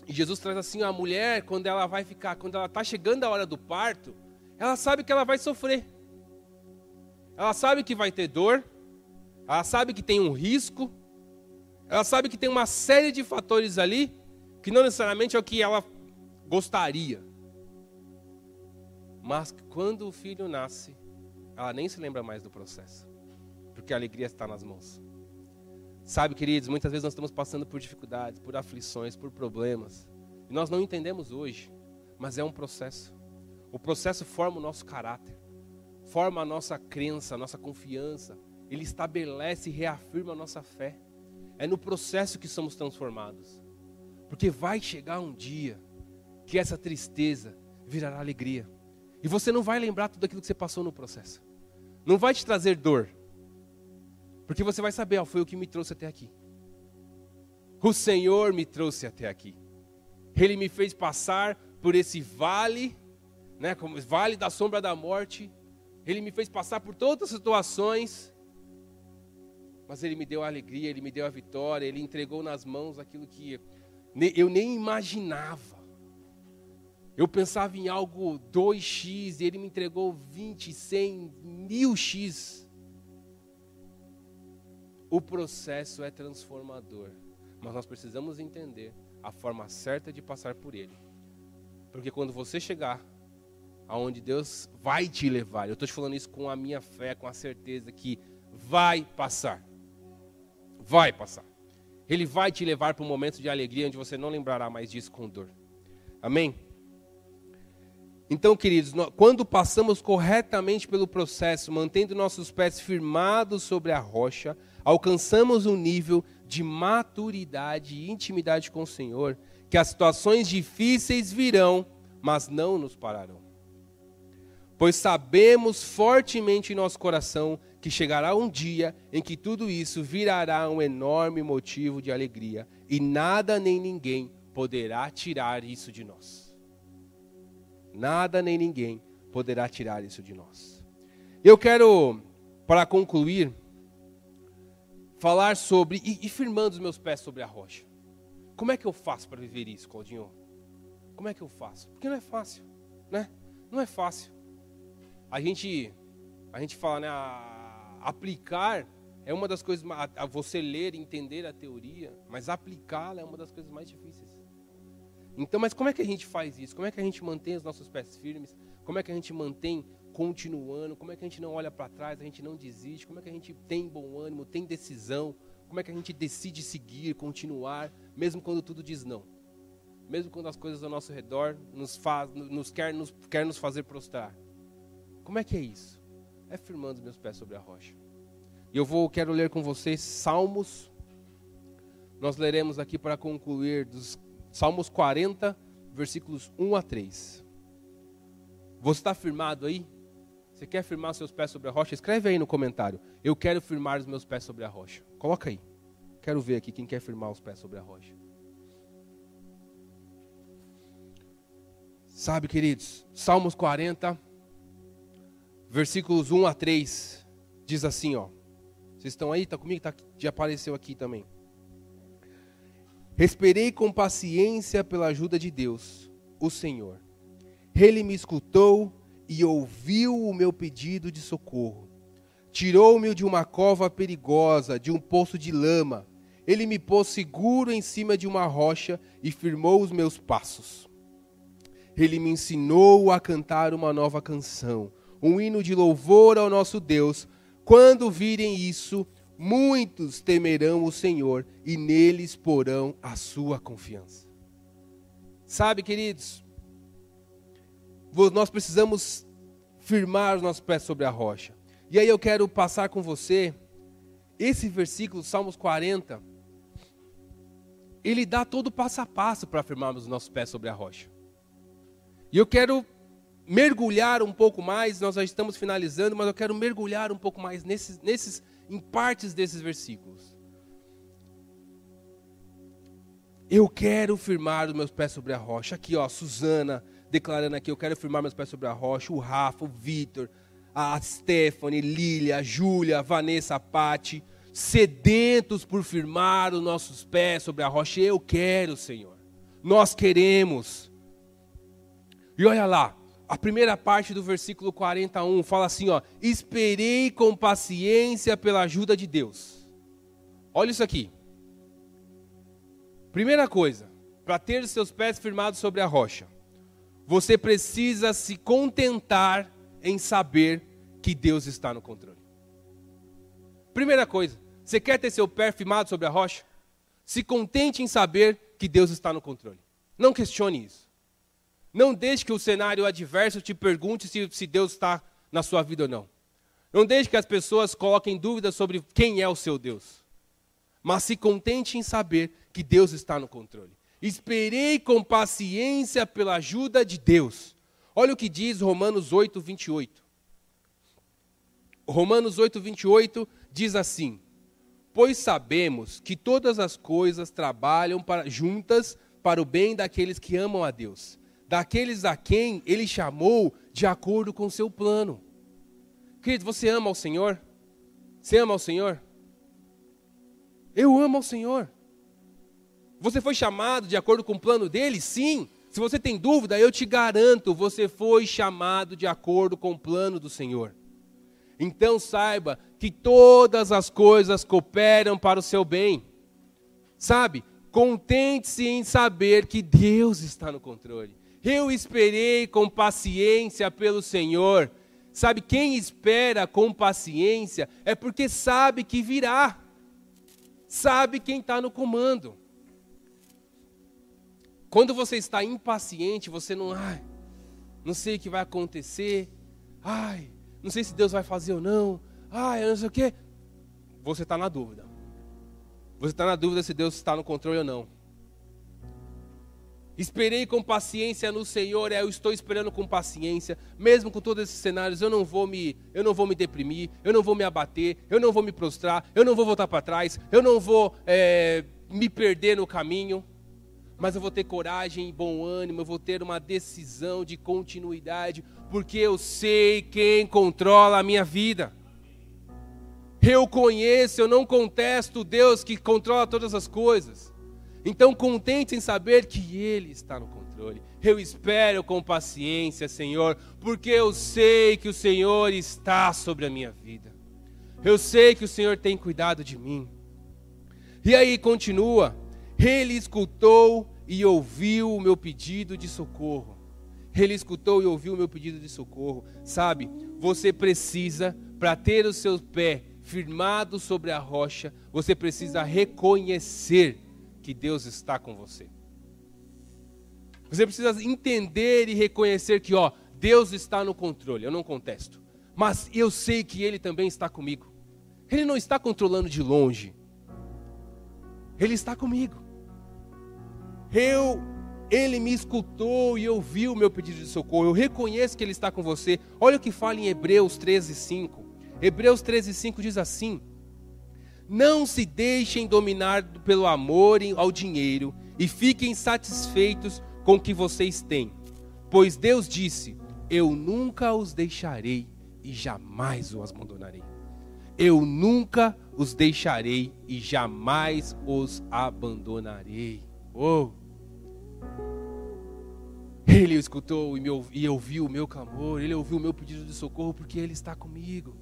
S1: E Jesus traz assim: a mulher, quando ela vai ficar, quando ela está chegando a hora do parto, ela sabe que ela vai sofrer. Ela sabe que vai ter dor, ela sabe que tem um risco, ela sabe que tem uma série de fatores ali que não necessariamente é o que ela gostaria. Mas quando o filho nasce, ela nem se lembra mais do processo, porque a alegria está nas mãos. Sabe, queridos, muitas vezes nós estamos passando por dificuldades, por aflições, por problemas, e nós não entendemos hoje, mas é um processo. O processo forma o nosso caráter, forma a nossa crença, a nossa confiança, ele estabelece e reafirma a nossa fé. É no processo que somos transformados. Porque vai chegar um dia que essa tristeza virará alegria. E você não vai lembrar tudo aquilo que você passou no processo. Não vai te trazer dor. Porque você vai saber, ó, foi o que me trouxe até aqui. O Senhor me trouxe até aqui. Ele me fez passar por esse vale, né, como vale da sombra da morte. Ele me fez passar por todas as situações mas Ele me deu a alegria, Ele me deu a vitória, Ele entregou nas mãos aquilo que eu nem imaginava. Eu pensava em algo 2x e Ele me entregou 20, 100, mil x. O processo é transformador, mas nós precisamos entender a forma certa de passar por ele. Porque quando você chegar aonde Deus vai te levar, eu estou te falando isso com a minha fé, com a certeza que vai passar. Vai passar. Ele vai te levar para um momento de alegria onde você não lembrará mais disso com dor. Amém? Então, queridos, quando passamos corretamente pelo processo, mantendo nossos pés firmados sobre a rocha, alcançamos um nível de maturidade e intimidade com o Senhor, que as situações difíceis virão, mas não nos pararão. Pois sabemos fortemente em nosso coração que chegará um dia em que tudo isso virará um enorme motivo de alegria e nada nem ninguém poderá tirar isso de nós. Nada nem ninguém poderá tirar isso de nós. Eu quero, para concluir, falar sobre e, e firmando os meus pés sobre a rocha. Como é que eu faço para viver isso, Claudinho? Como é que eu faço? Porque não é fácil, né? Não é fácil. A gente, a gente fala, né? A, aplicar é uma das coisas, a, a você ler entender a teoria, mas aplicá-la é uma das coisas mais difíceis. Então, mas como é que a gente faz isso? Como é que a gente mantém os nossos pés firmes? Como é que a gente mantém continuando? Como é que a gente não olha para trás, a gente não desiste? Como é que a gente tem bom ânimo, tem decisão? Como é que a gente decide seguir, continuar, mesmo quando tudo diz não? Mesmo quando as coisas ao nosso redor nos faz, nos quer nos quer nos fazer prostrar. Como é que é isso? é firmando meus pés sobre a rocha. E eu vou, quero ler com vocês Salmos. Nós leremos aqui para concluir dos Salmos 40, versículos 1 a 3. Você está firmado aí? Você quer firmar seus pés sobre a rocha? Escreve aí no comentário. Eu quero firmar os meus pés sobre a rocha. Coloca aí. Quero ver aqui quem quer firmar os pés sobre a rocha. Sabe, queridos, Salmos 40, versículos 1 a 3, diz assim, ó. Vocês estão aí? Está comigo? Tá, já apareceu aqui também. Esperei com paciência pela ajuda de Deus, o Senhor. Ele me escutou e ouviu o meu pedido de socorro. Tirou-me de uma cova perigosa, de um poço de lama. Ele me pôs seguro em cima de uma rocha e firmou os meus passos. Ele me ensinou a cantar uma nova canção um hino de louvor ao nosso Deus. Quando virem isso, muitos temerão o Senhor e neles porão a sua confiança. Sabe, queridos, nós precisamos firmar os nossos pés sobre a rocha. E aí eu quero passar com você esse versículo, Salmos 40. Ele dá todo o passo a passo para firmarmos os nossos pés sobre a rocha. E eu quero mergulhar um pouco mais, nós já estamos finalizando, mas eu quero mergulhar um pouco mais nesses, nesses em partes desses versículos. Eu quero firmar os meus pés sobre a rocha. Aqui, ó, Suzana declarando aqui, eu quero firmar meus pés sobre a rocha. O Rafa, o Vitor, a Stephanie, Lília, a Júlia, a Vanessa, a Pati, sedentos por firmar os nossos pés sobre a rocha. Eu quero, Senhor. Nós queremos. E olha lá, a primeira parte do versículo 41 fala assim, ó: "Esperei com paciência pela ajuda de Deus". Olha isso aqui. Primeira coisa, para ter seus pés firmados sobre a rocha, você precisa se contentar em saber que Deus está no controle. Primeira coisa, você quer ter seu pé firmado sobre a rocha? Se contente em saber que Deus está no controle. Não questione isso. Não deixe que o cenário adverso te pergunte se, se Deus está na sua vida ou não. Não deixe que as pessoas coloquem dúvidas sobre quem é o seu Deus. Mas se contente em saber que Deus está no controle. Esperei com paciência pela ajuda de Deus. Olha o que diz Romanos 8, 28. Romanos 8, 28 diz assim: Pois sabemos que todas as coisas trabalham para, juntas para o bem daqueles que amam a Deus, daqueles a quem Ele chamou de acordo com o seu plano. Querido, você ama ao Senhor? Você ama ao Senhor? Eu amo ao Senhor. Você foi chamado de acordo com o plano dele? Sim. Se você tem dúvida, eu te garanto, você foi chamado de acordo com o plano do Senhor. Então saiba que todas as coisas cooperam para o seu bem. Sabe? Contente-se em saber que Deus está no controle. Eu esperei com paciência pelo Senhor. Sabe, quem espera com paciência é porque sabe que virá, sabe quem está no comando. Quando você está impaciente, você não, ai, não sei o que vai acontecer, ai, não sei se Deus vai fazer ou não, ai, não sei o quê. Você está na dúvida. Você está na dúvida se Deus está no controle ou não. Esperei com paciência no Senhor, é, eu estou esperando com paciência, mesmo com todos esses cenários, eu não vou me, eu não vou me deprimir, eu não vou me abater, eu não vou me prostrar, eu não vou voltar para trás, eu não vou é, me perder no caminho, mas eu vou ter coragem e bom ânimo, eu vou ter uma decisão de continuidade, porque eu sei quem controla a minha vida. Eu conheço, eu não contesto Deus que controla todas as coisas. Então, contente em saber que Ele está no controle. Eu espero com paciência, Senhor, porque eu sei que o Senhor está sobre a minha vida. Eu sei que o Senhor tem cuidado de mim. E aí continua: Ele escutou e ouviu o meu pedido de socorro. Ele escutou e ouviu o meu pedido de socorro. Sabe, você precisa, para ter o seu pé firmado sobre a rocha, você precisa reconhecer que Deus está com você. Você precisa entender e reconhecer que, ó, Deus está no controle, eu não contesto. Mas eu sei que Ele também está comigo. Ele não está controlando de longe. Ele está comigo. Eu, Ele me escutou e ouviu o meu pedido de socorro. Eu reconheço que Ele está com você. Olha o que fala em Hebreus 13, 5. Hebreus 13, 5 diz assim: não se deixem dominar pelo amor ao dinheiro e fiquem satisfeitos com o que vocês têm, pois Deus disse: Eu nunca os deixarei e jamais os abandonarei. Eu nunca os deixarei e jamais os abandonarei. Oh! Ele escutou e ouviu o meu clamor, ele ouviu o meu pedido de socorro, porque ele está comigo.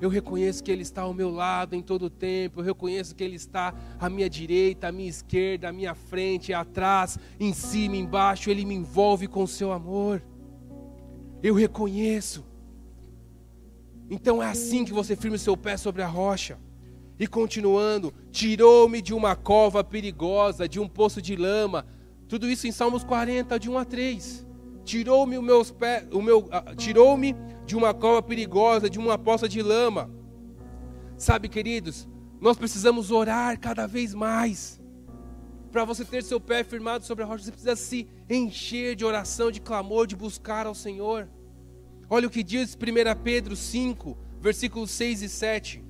S1: Eu reconheço que Ele está ao meu lado em todo o tempo. Eu reconheço que Ele está à minha direita, à minha esquerda, à minha frente, atrás, em cima, embaixo. Ele me envolve com o seu amor. Eu reconheço. Então é assim que você firma o seu pé sobre a rocha. E continuando, tirou-me de uma cova perigosa, de um poço de lama. Tudo isso em Salmos 40, de 1 a 3. Tirou-me o meus pés, o meu, uh, tirou-me de uma cova perigosa, de uma poça de lama. Sabe, queridos, nós precisamos orar cada vez mais. Para você ter seu pé firmado sobre a rocha, você precisa se encher de oração, de clamor, de buscar ao Senhor. Olha o que diz 1 Pedro 5, versículos 6 e 7.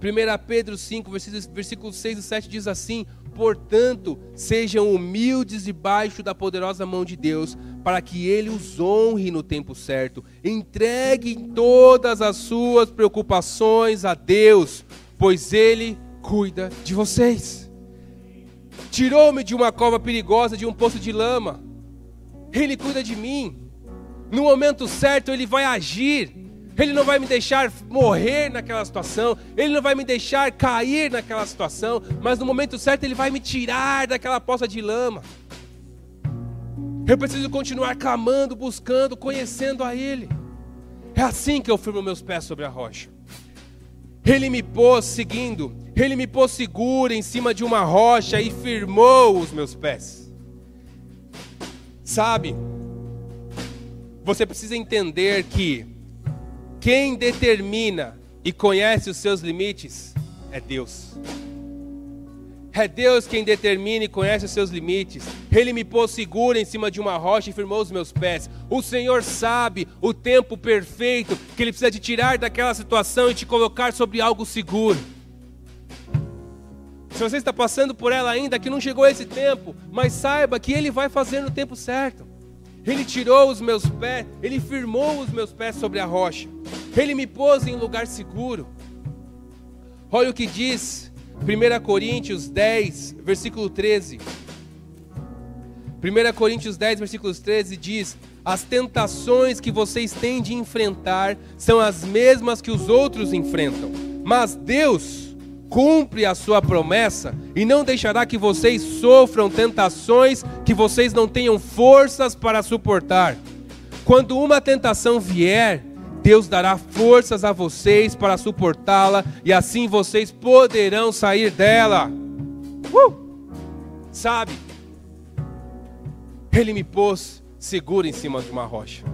S1: 1 Pedro 5, versículos 6 e 7 diz assim: Portanto, sejam humildes debaixo da poderosa mão de Deus, para que Ele os honre no tempo certo. Entreguem todas as suas preocupações a Deus, pois Ele cuida de vocês. Tirou-me de uma cova perigosa, de um poço de lama. Ele cuida de mim. No momento certo, Ele vai agir. Ele não vai me deixar morrer naquela situação, Ele não vai me deixar cair naquela situação, mas no momento certo Ele vai me tirar daquela poça de lama. Eu preciso continuar clamando, buscando, conhecendo a Ele. É assim que eu firmo meus pés sobre a rocha. Ele me pôs seguindo, Ele me pôs seguro em cima de uma rocha e firmou os meus pés. Sabe, você precisa entender que quem determina e conhece os seus limites é Deus. É Deus quem determina e conhece os seus limites. Ele me pôs seguro em cima de uma rocha e firmou os meus pés. O Senhor sabe o tempo perfeito que Ele precisa de tirar daquela situação e te colocar sobre algo seguro. Se você está passando por ela ainda, que não chegou esse tempo, mas saiba que Ele vai fazer no tempo certo. Ele tirou os meus pés, Ele firmou os meus pés sobre a rocha. Ele me pôs em lugar seguro. Olha o que diz 1 Coríntios 10, versículo 13. 1 Coríntios 10, versículo 13 diz: As tentações que vocês têm de enfrentar são as mesmas que os outros enfrentam, mas Deus cumpre a sua promessa e não deixará que vocês sofram tentações que vocês não tenham forças para suportar. Quando uma tentação vier, Deus dará forças a vocês para suportá-la e assim vocês poderão sair dela. Uh! Sabe? Ele me pôs seguro em cima de uma rocha.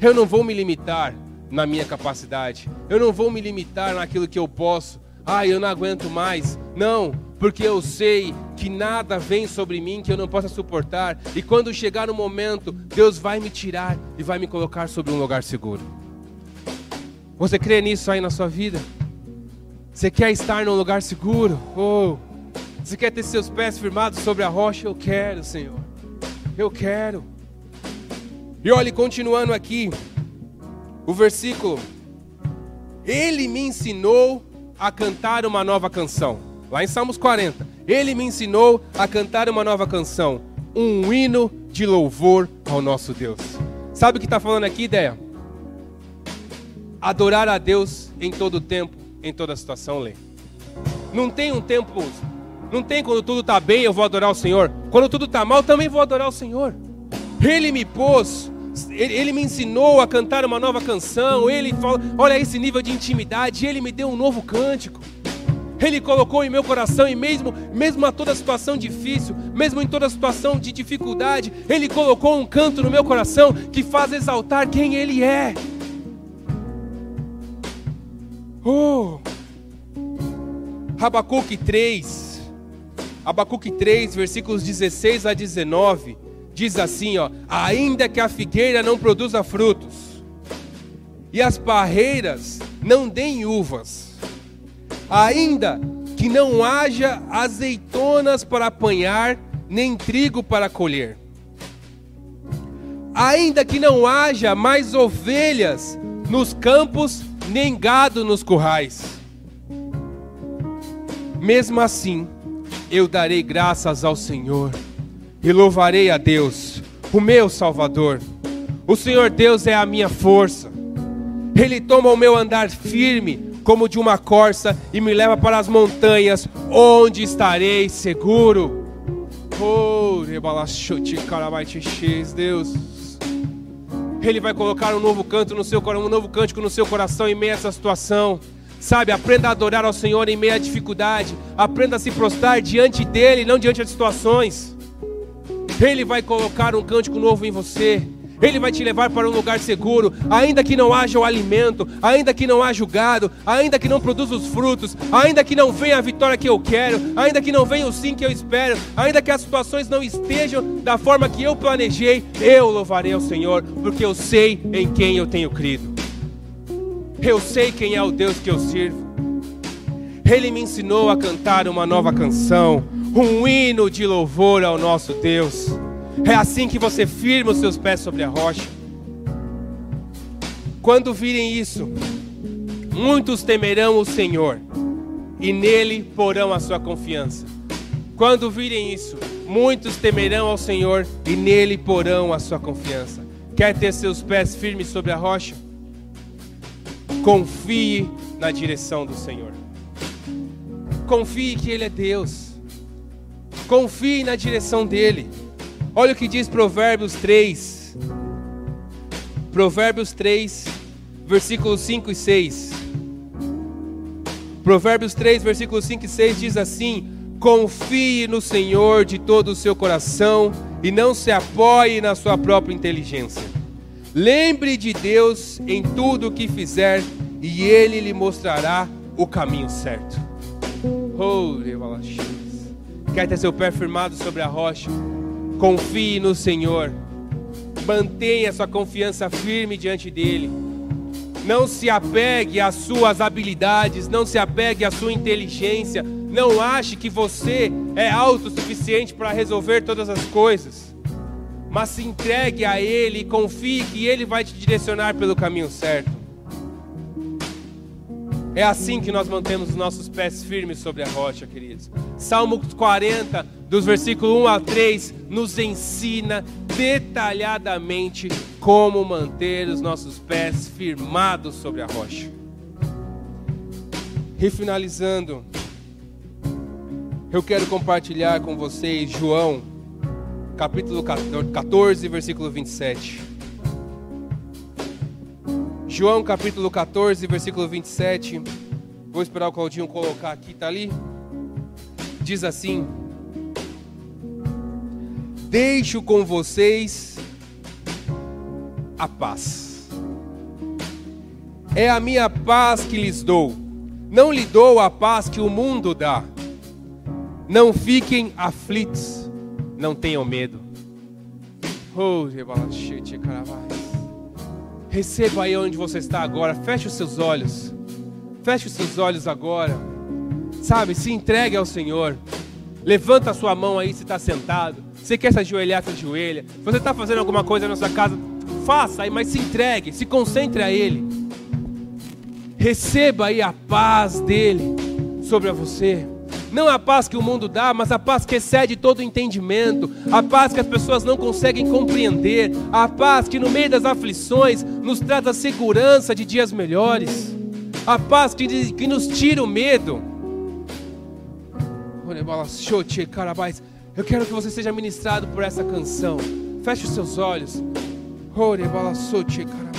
S1: Eu não vou me limitar na minha capacidade. Eu não vou me limitar naquilo que eu posso. Ah, eu não aguento mais. Não, porque eu sei que nada vem sobre mim que eu não possa suportar. E quando chegar o momento, Deus vai me tirar e vai me colocar sobre um lugar seguro. Você crê nisso aí na sua vida? Você quer estar num lugar seguro? Oh, você quer ter seus pés firmados sobre a rocha? Eu quero, Senhor. Eu quero. E olhe, continuando aqui, o versículo. Ele me ensinou a cantar uma nova canção. Lá em Salmos 40. Ele me ensinou a cantar uma nova canção. Um hino de louvor ao nosso Deus. Sabe o que está falando aqui, ideia? adorar a Deus em todo tempo, em toda situação, lê. Não tem um tempo, não tem quando tudo está bem eu vou adorar o Senhor. Quando tudo está mal também vou adorar o Senhor. Ele me pôs, ele, me ensinou a cantar uma nova canção. Ele fala, olha esse nível de intimidade. Ele me deu um novo cântico. Ele colocou em meu coração e mesmo, mesmo a toda situação difícil, mesmo em toda situação de dificuldade, Ele colocou um canto no meu coração que faz exaltar quem Ele é. Oh! Abacuque 3, Abacuque 3, versículos 16 a 19, diz assim: ó, ainda que a figueira não produza frutos, e as parreiras não deem uvas, ainda que não haja azeitonas para apanhar, nem trigo para colher, ainda que não haja mais ovelhas nos campos nem gado nos currais. Mesmo assim, eu darei graças ao Senhor e louvarei a Deus, o meu Salvador. O Senhor Deus é a minha força. Ele toma o meu andar firme como de uma corça e me leva para as montanhas, onde estarei seguro. Oh, Deus. Ele vai colocar um novo canto no seu coração, um novo cântico no seu coração em meio a essa situação. Sabe, aprenda a adorar ao Senhor em meio à dificuldade. Aprenda a se prostrar diante dele, não diante das situações. Ele vai colocar um cântico novo em você. Ele vai te levar para um lugar seguro, ainda que não haja o alimento, ainda que não haja o gado, ainda que não produza os frutos, ainda que não venha a vitória que eu quero, ainda que não venha o sim que eu espero, ainda que as situações não estejam da forma que eu planejei, eu louvarei ao Senhor, porque eu sei em quem eu tenho crido. Eu sei quem é o Deus que eu sirvo. Ele me ensinou a cantar uma nova canção, um hino de louvor ao nosso Deus. É assim que você firma os seus pés sobre a rocha. Quando virem isso, muitos temerão o Senhor e nele porão a sua confiança. Quando virem isso, muitos temerão ao Senhor e nele porão a sua confiança. Quer ter seus pés firmes sobre a rocha? Confie na direção do Senhor. Confie que Ele é Deus. Confie na direção dEle. Olha o que diz Provérbios 3. Provérbios 3, versículos 5 e 6. Provérbios 3, versículos 5 e 6 diz assim: Confie no Senhor de todo o seu coração e não se apoie na sua própria inteligência. Lembre de Deus em tudo o que fizer e Ele lhe mostrará o caminho certo. Oh, Quer ter seu pé firmado sobre a rocha? Confie no Senhor. Mantenha sua confiança firme diante dele. Não se apegue às suas habilidades, não se apegue à sua inteligência. Não ache que você é autossuficiente para resolver todas as coisas. Mas se entregue a Ele e confie que Ele vai te direcionar pelo caminho certo. É assim que nós mantemos os nossos pés firmes sobre a rocha, queridos. Salmo 40, dos versículos 1 a 3, nos ensina detalhadamente como manter os nossos pés firmados sobre a rocha. E finalizando, eu quero compartilhar com vocês João, capítulo 14, versículo 27. João capítulo 14, versículo 27. Vou esperar o Claudinho colocar aqui, tá ali? Diz assim: Deixo com vocês a paz. É a minha paz que lhes dou. Não lhe dou a paz que o mundo dá. Não fiquem aflitos, não tenham medo. Oh, Receba aí onde você está agora. Feche os seus olhos. Feche os seus olhos agora. Sabe, se entregue ao Senhor. Levanta a sua mão aí se está sentado. Você quer se ajoelhar, se ajoelha. Se você está fazendo alguma coisa na sua casa, faça aí, mas se entregue, se concentre a Ele. Receba aí a paz dele sobre você. Não a paz que o mundo dá, mas a paz que excede todo entendimento, a paz que as pessoas não conseguem compreender, a paz que no meio das aflições nos traz a segurança de dias melhores, a paz que, que nos tira o medo. Eu quero que você seja ministrado por essa canção. Feche os seus olhos.
S2: bem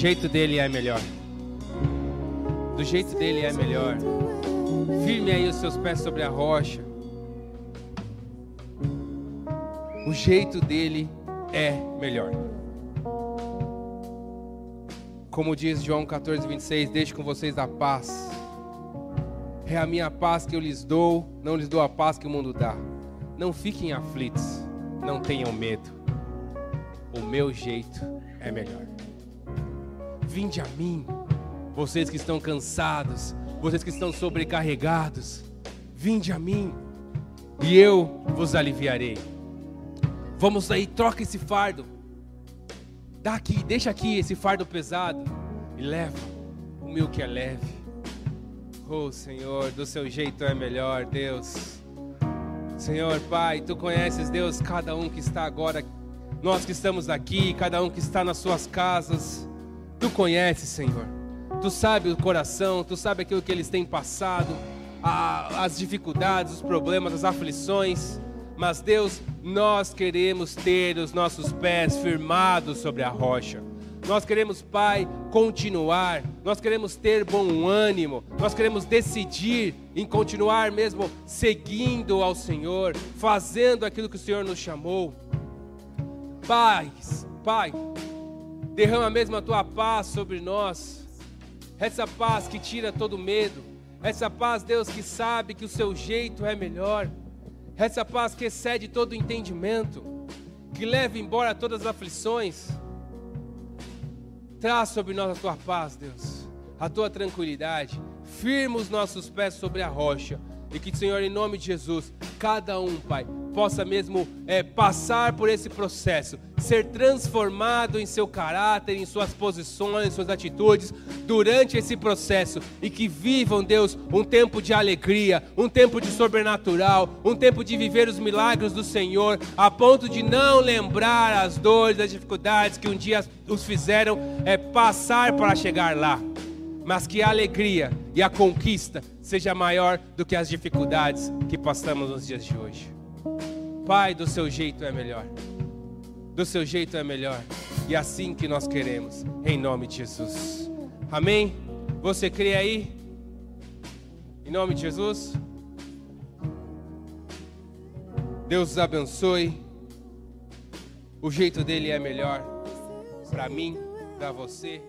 S2: jeito
S1: dele é melhor. Do jeito dele é melhor. Firme aí os seus pés sobre a rocha. O jeito dele é melhor. Como diz João 14, 26, deixo com vocês a paz. É a minha paz que eu lhes dou, não lhes dou a paz que o mundo dá. Não fiquem aflitos, não tenham medo. O meu jeito é melhor. Vinde a mim, vocês que estão cansados, vocês que estão sobrecarregados. Vinde a mim, e eu vos aliviarei. Vamos aí, troca esse fardo. Dá aqui, deixa aqui esse fardo pesado e leva o meu que é leve. Oh Senhor, do seu jeito é melhor, Deus. Senhor Pai, tu conheces, Deus, cada um que está agora, nós que estamos aqui, cada um que está nas suas casas. Tu conheces, Senhor. Tu sabe o coração, tu sabe aquilo que eles têm passado, a- as dificuldades, os problemas, as aflições. Mas, Deus, nós queremos ter os nossos pés firmados sobre a rocha. Nós queremos, Pai, continuar. Nós queremos ter bom ânimo. Nós queremos decidir em continuar mesmo seguindo ao Senhor, fazendo aquilo que o Senhor nos chamou. Pai, Pai, derrama mesmo a tua paz sobre nós. Essa paz que tira todo medo. Essa paz, Deus, que sabe que o seu jeito é melhor. Essa paz que excede todo entendimento. Que leva embora todas as aflições. Traz sobre nós a tua paz, Deus. A tua tranquilidade. Firma os nossos pés sobre a rocha. E que, Senhor, em nome de Jesus, cada um, Pai, possa mesmo é, passar por esse processo, ser transformado em seu caráter, em suas posições, em suas atitudes, durante esse processo. E que vivam, Deus, um tempo de alegria, um tempo de sobrenatural, um tempo de viver os milagres do Senhor, a ponto de não lembrar as dores, as dificuldades que um dia os fizeram é, passar para chegar lá mas que a alegria e a conquista seja maior do que as dificuldades que passamos nos dias de hoje. Pai, do seu jeito é melhor. Do seu jeito é melhor. E é assim que nós queremos, em nome de Jesus. Amém? Você crê aí? Em nome de Jesus? Deus os abençoe. O jeito dele é melhor para mim, para você.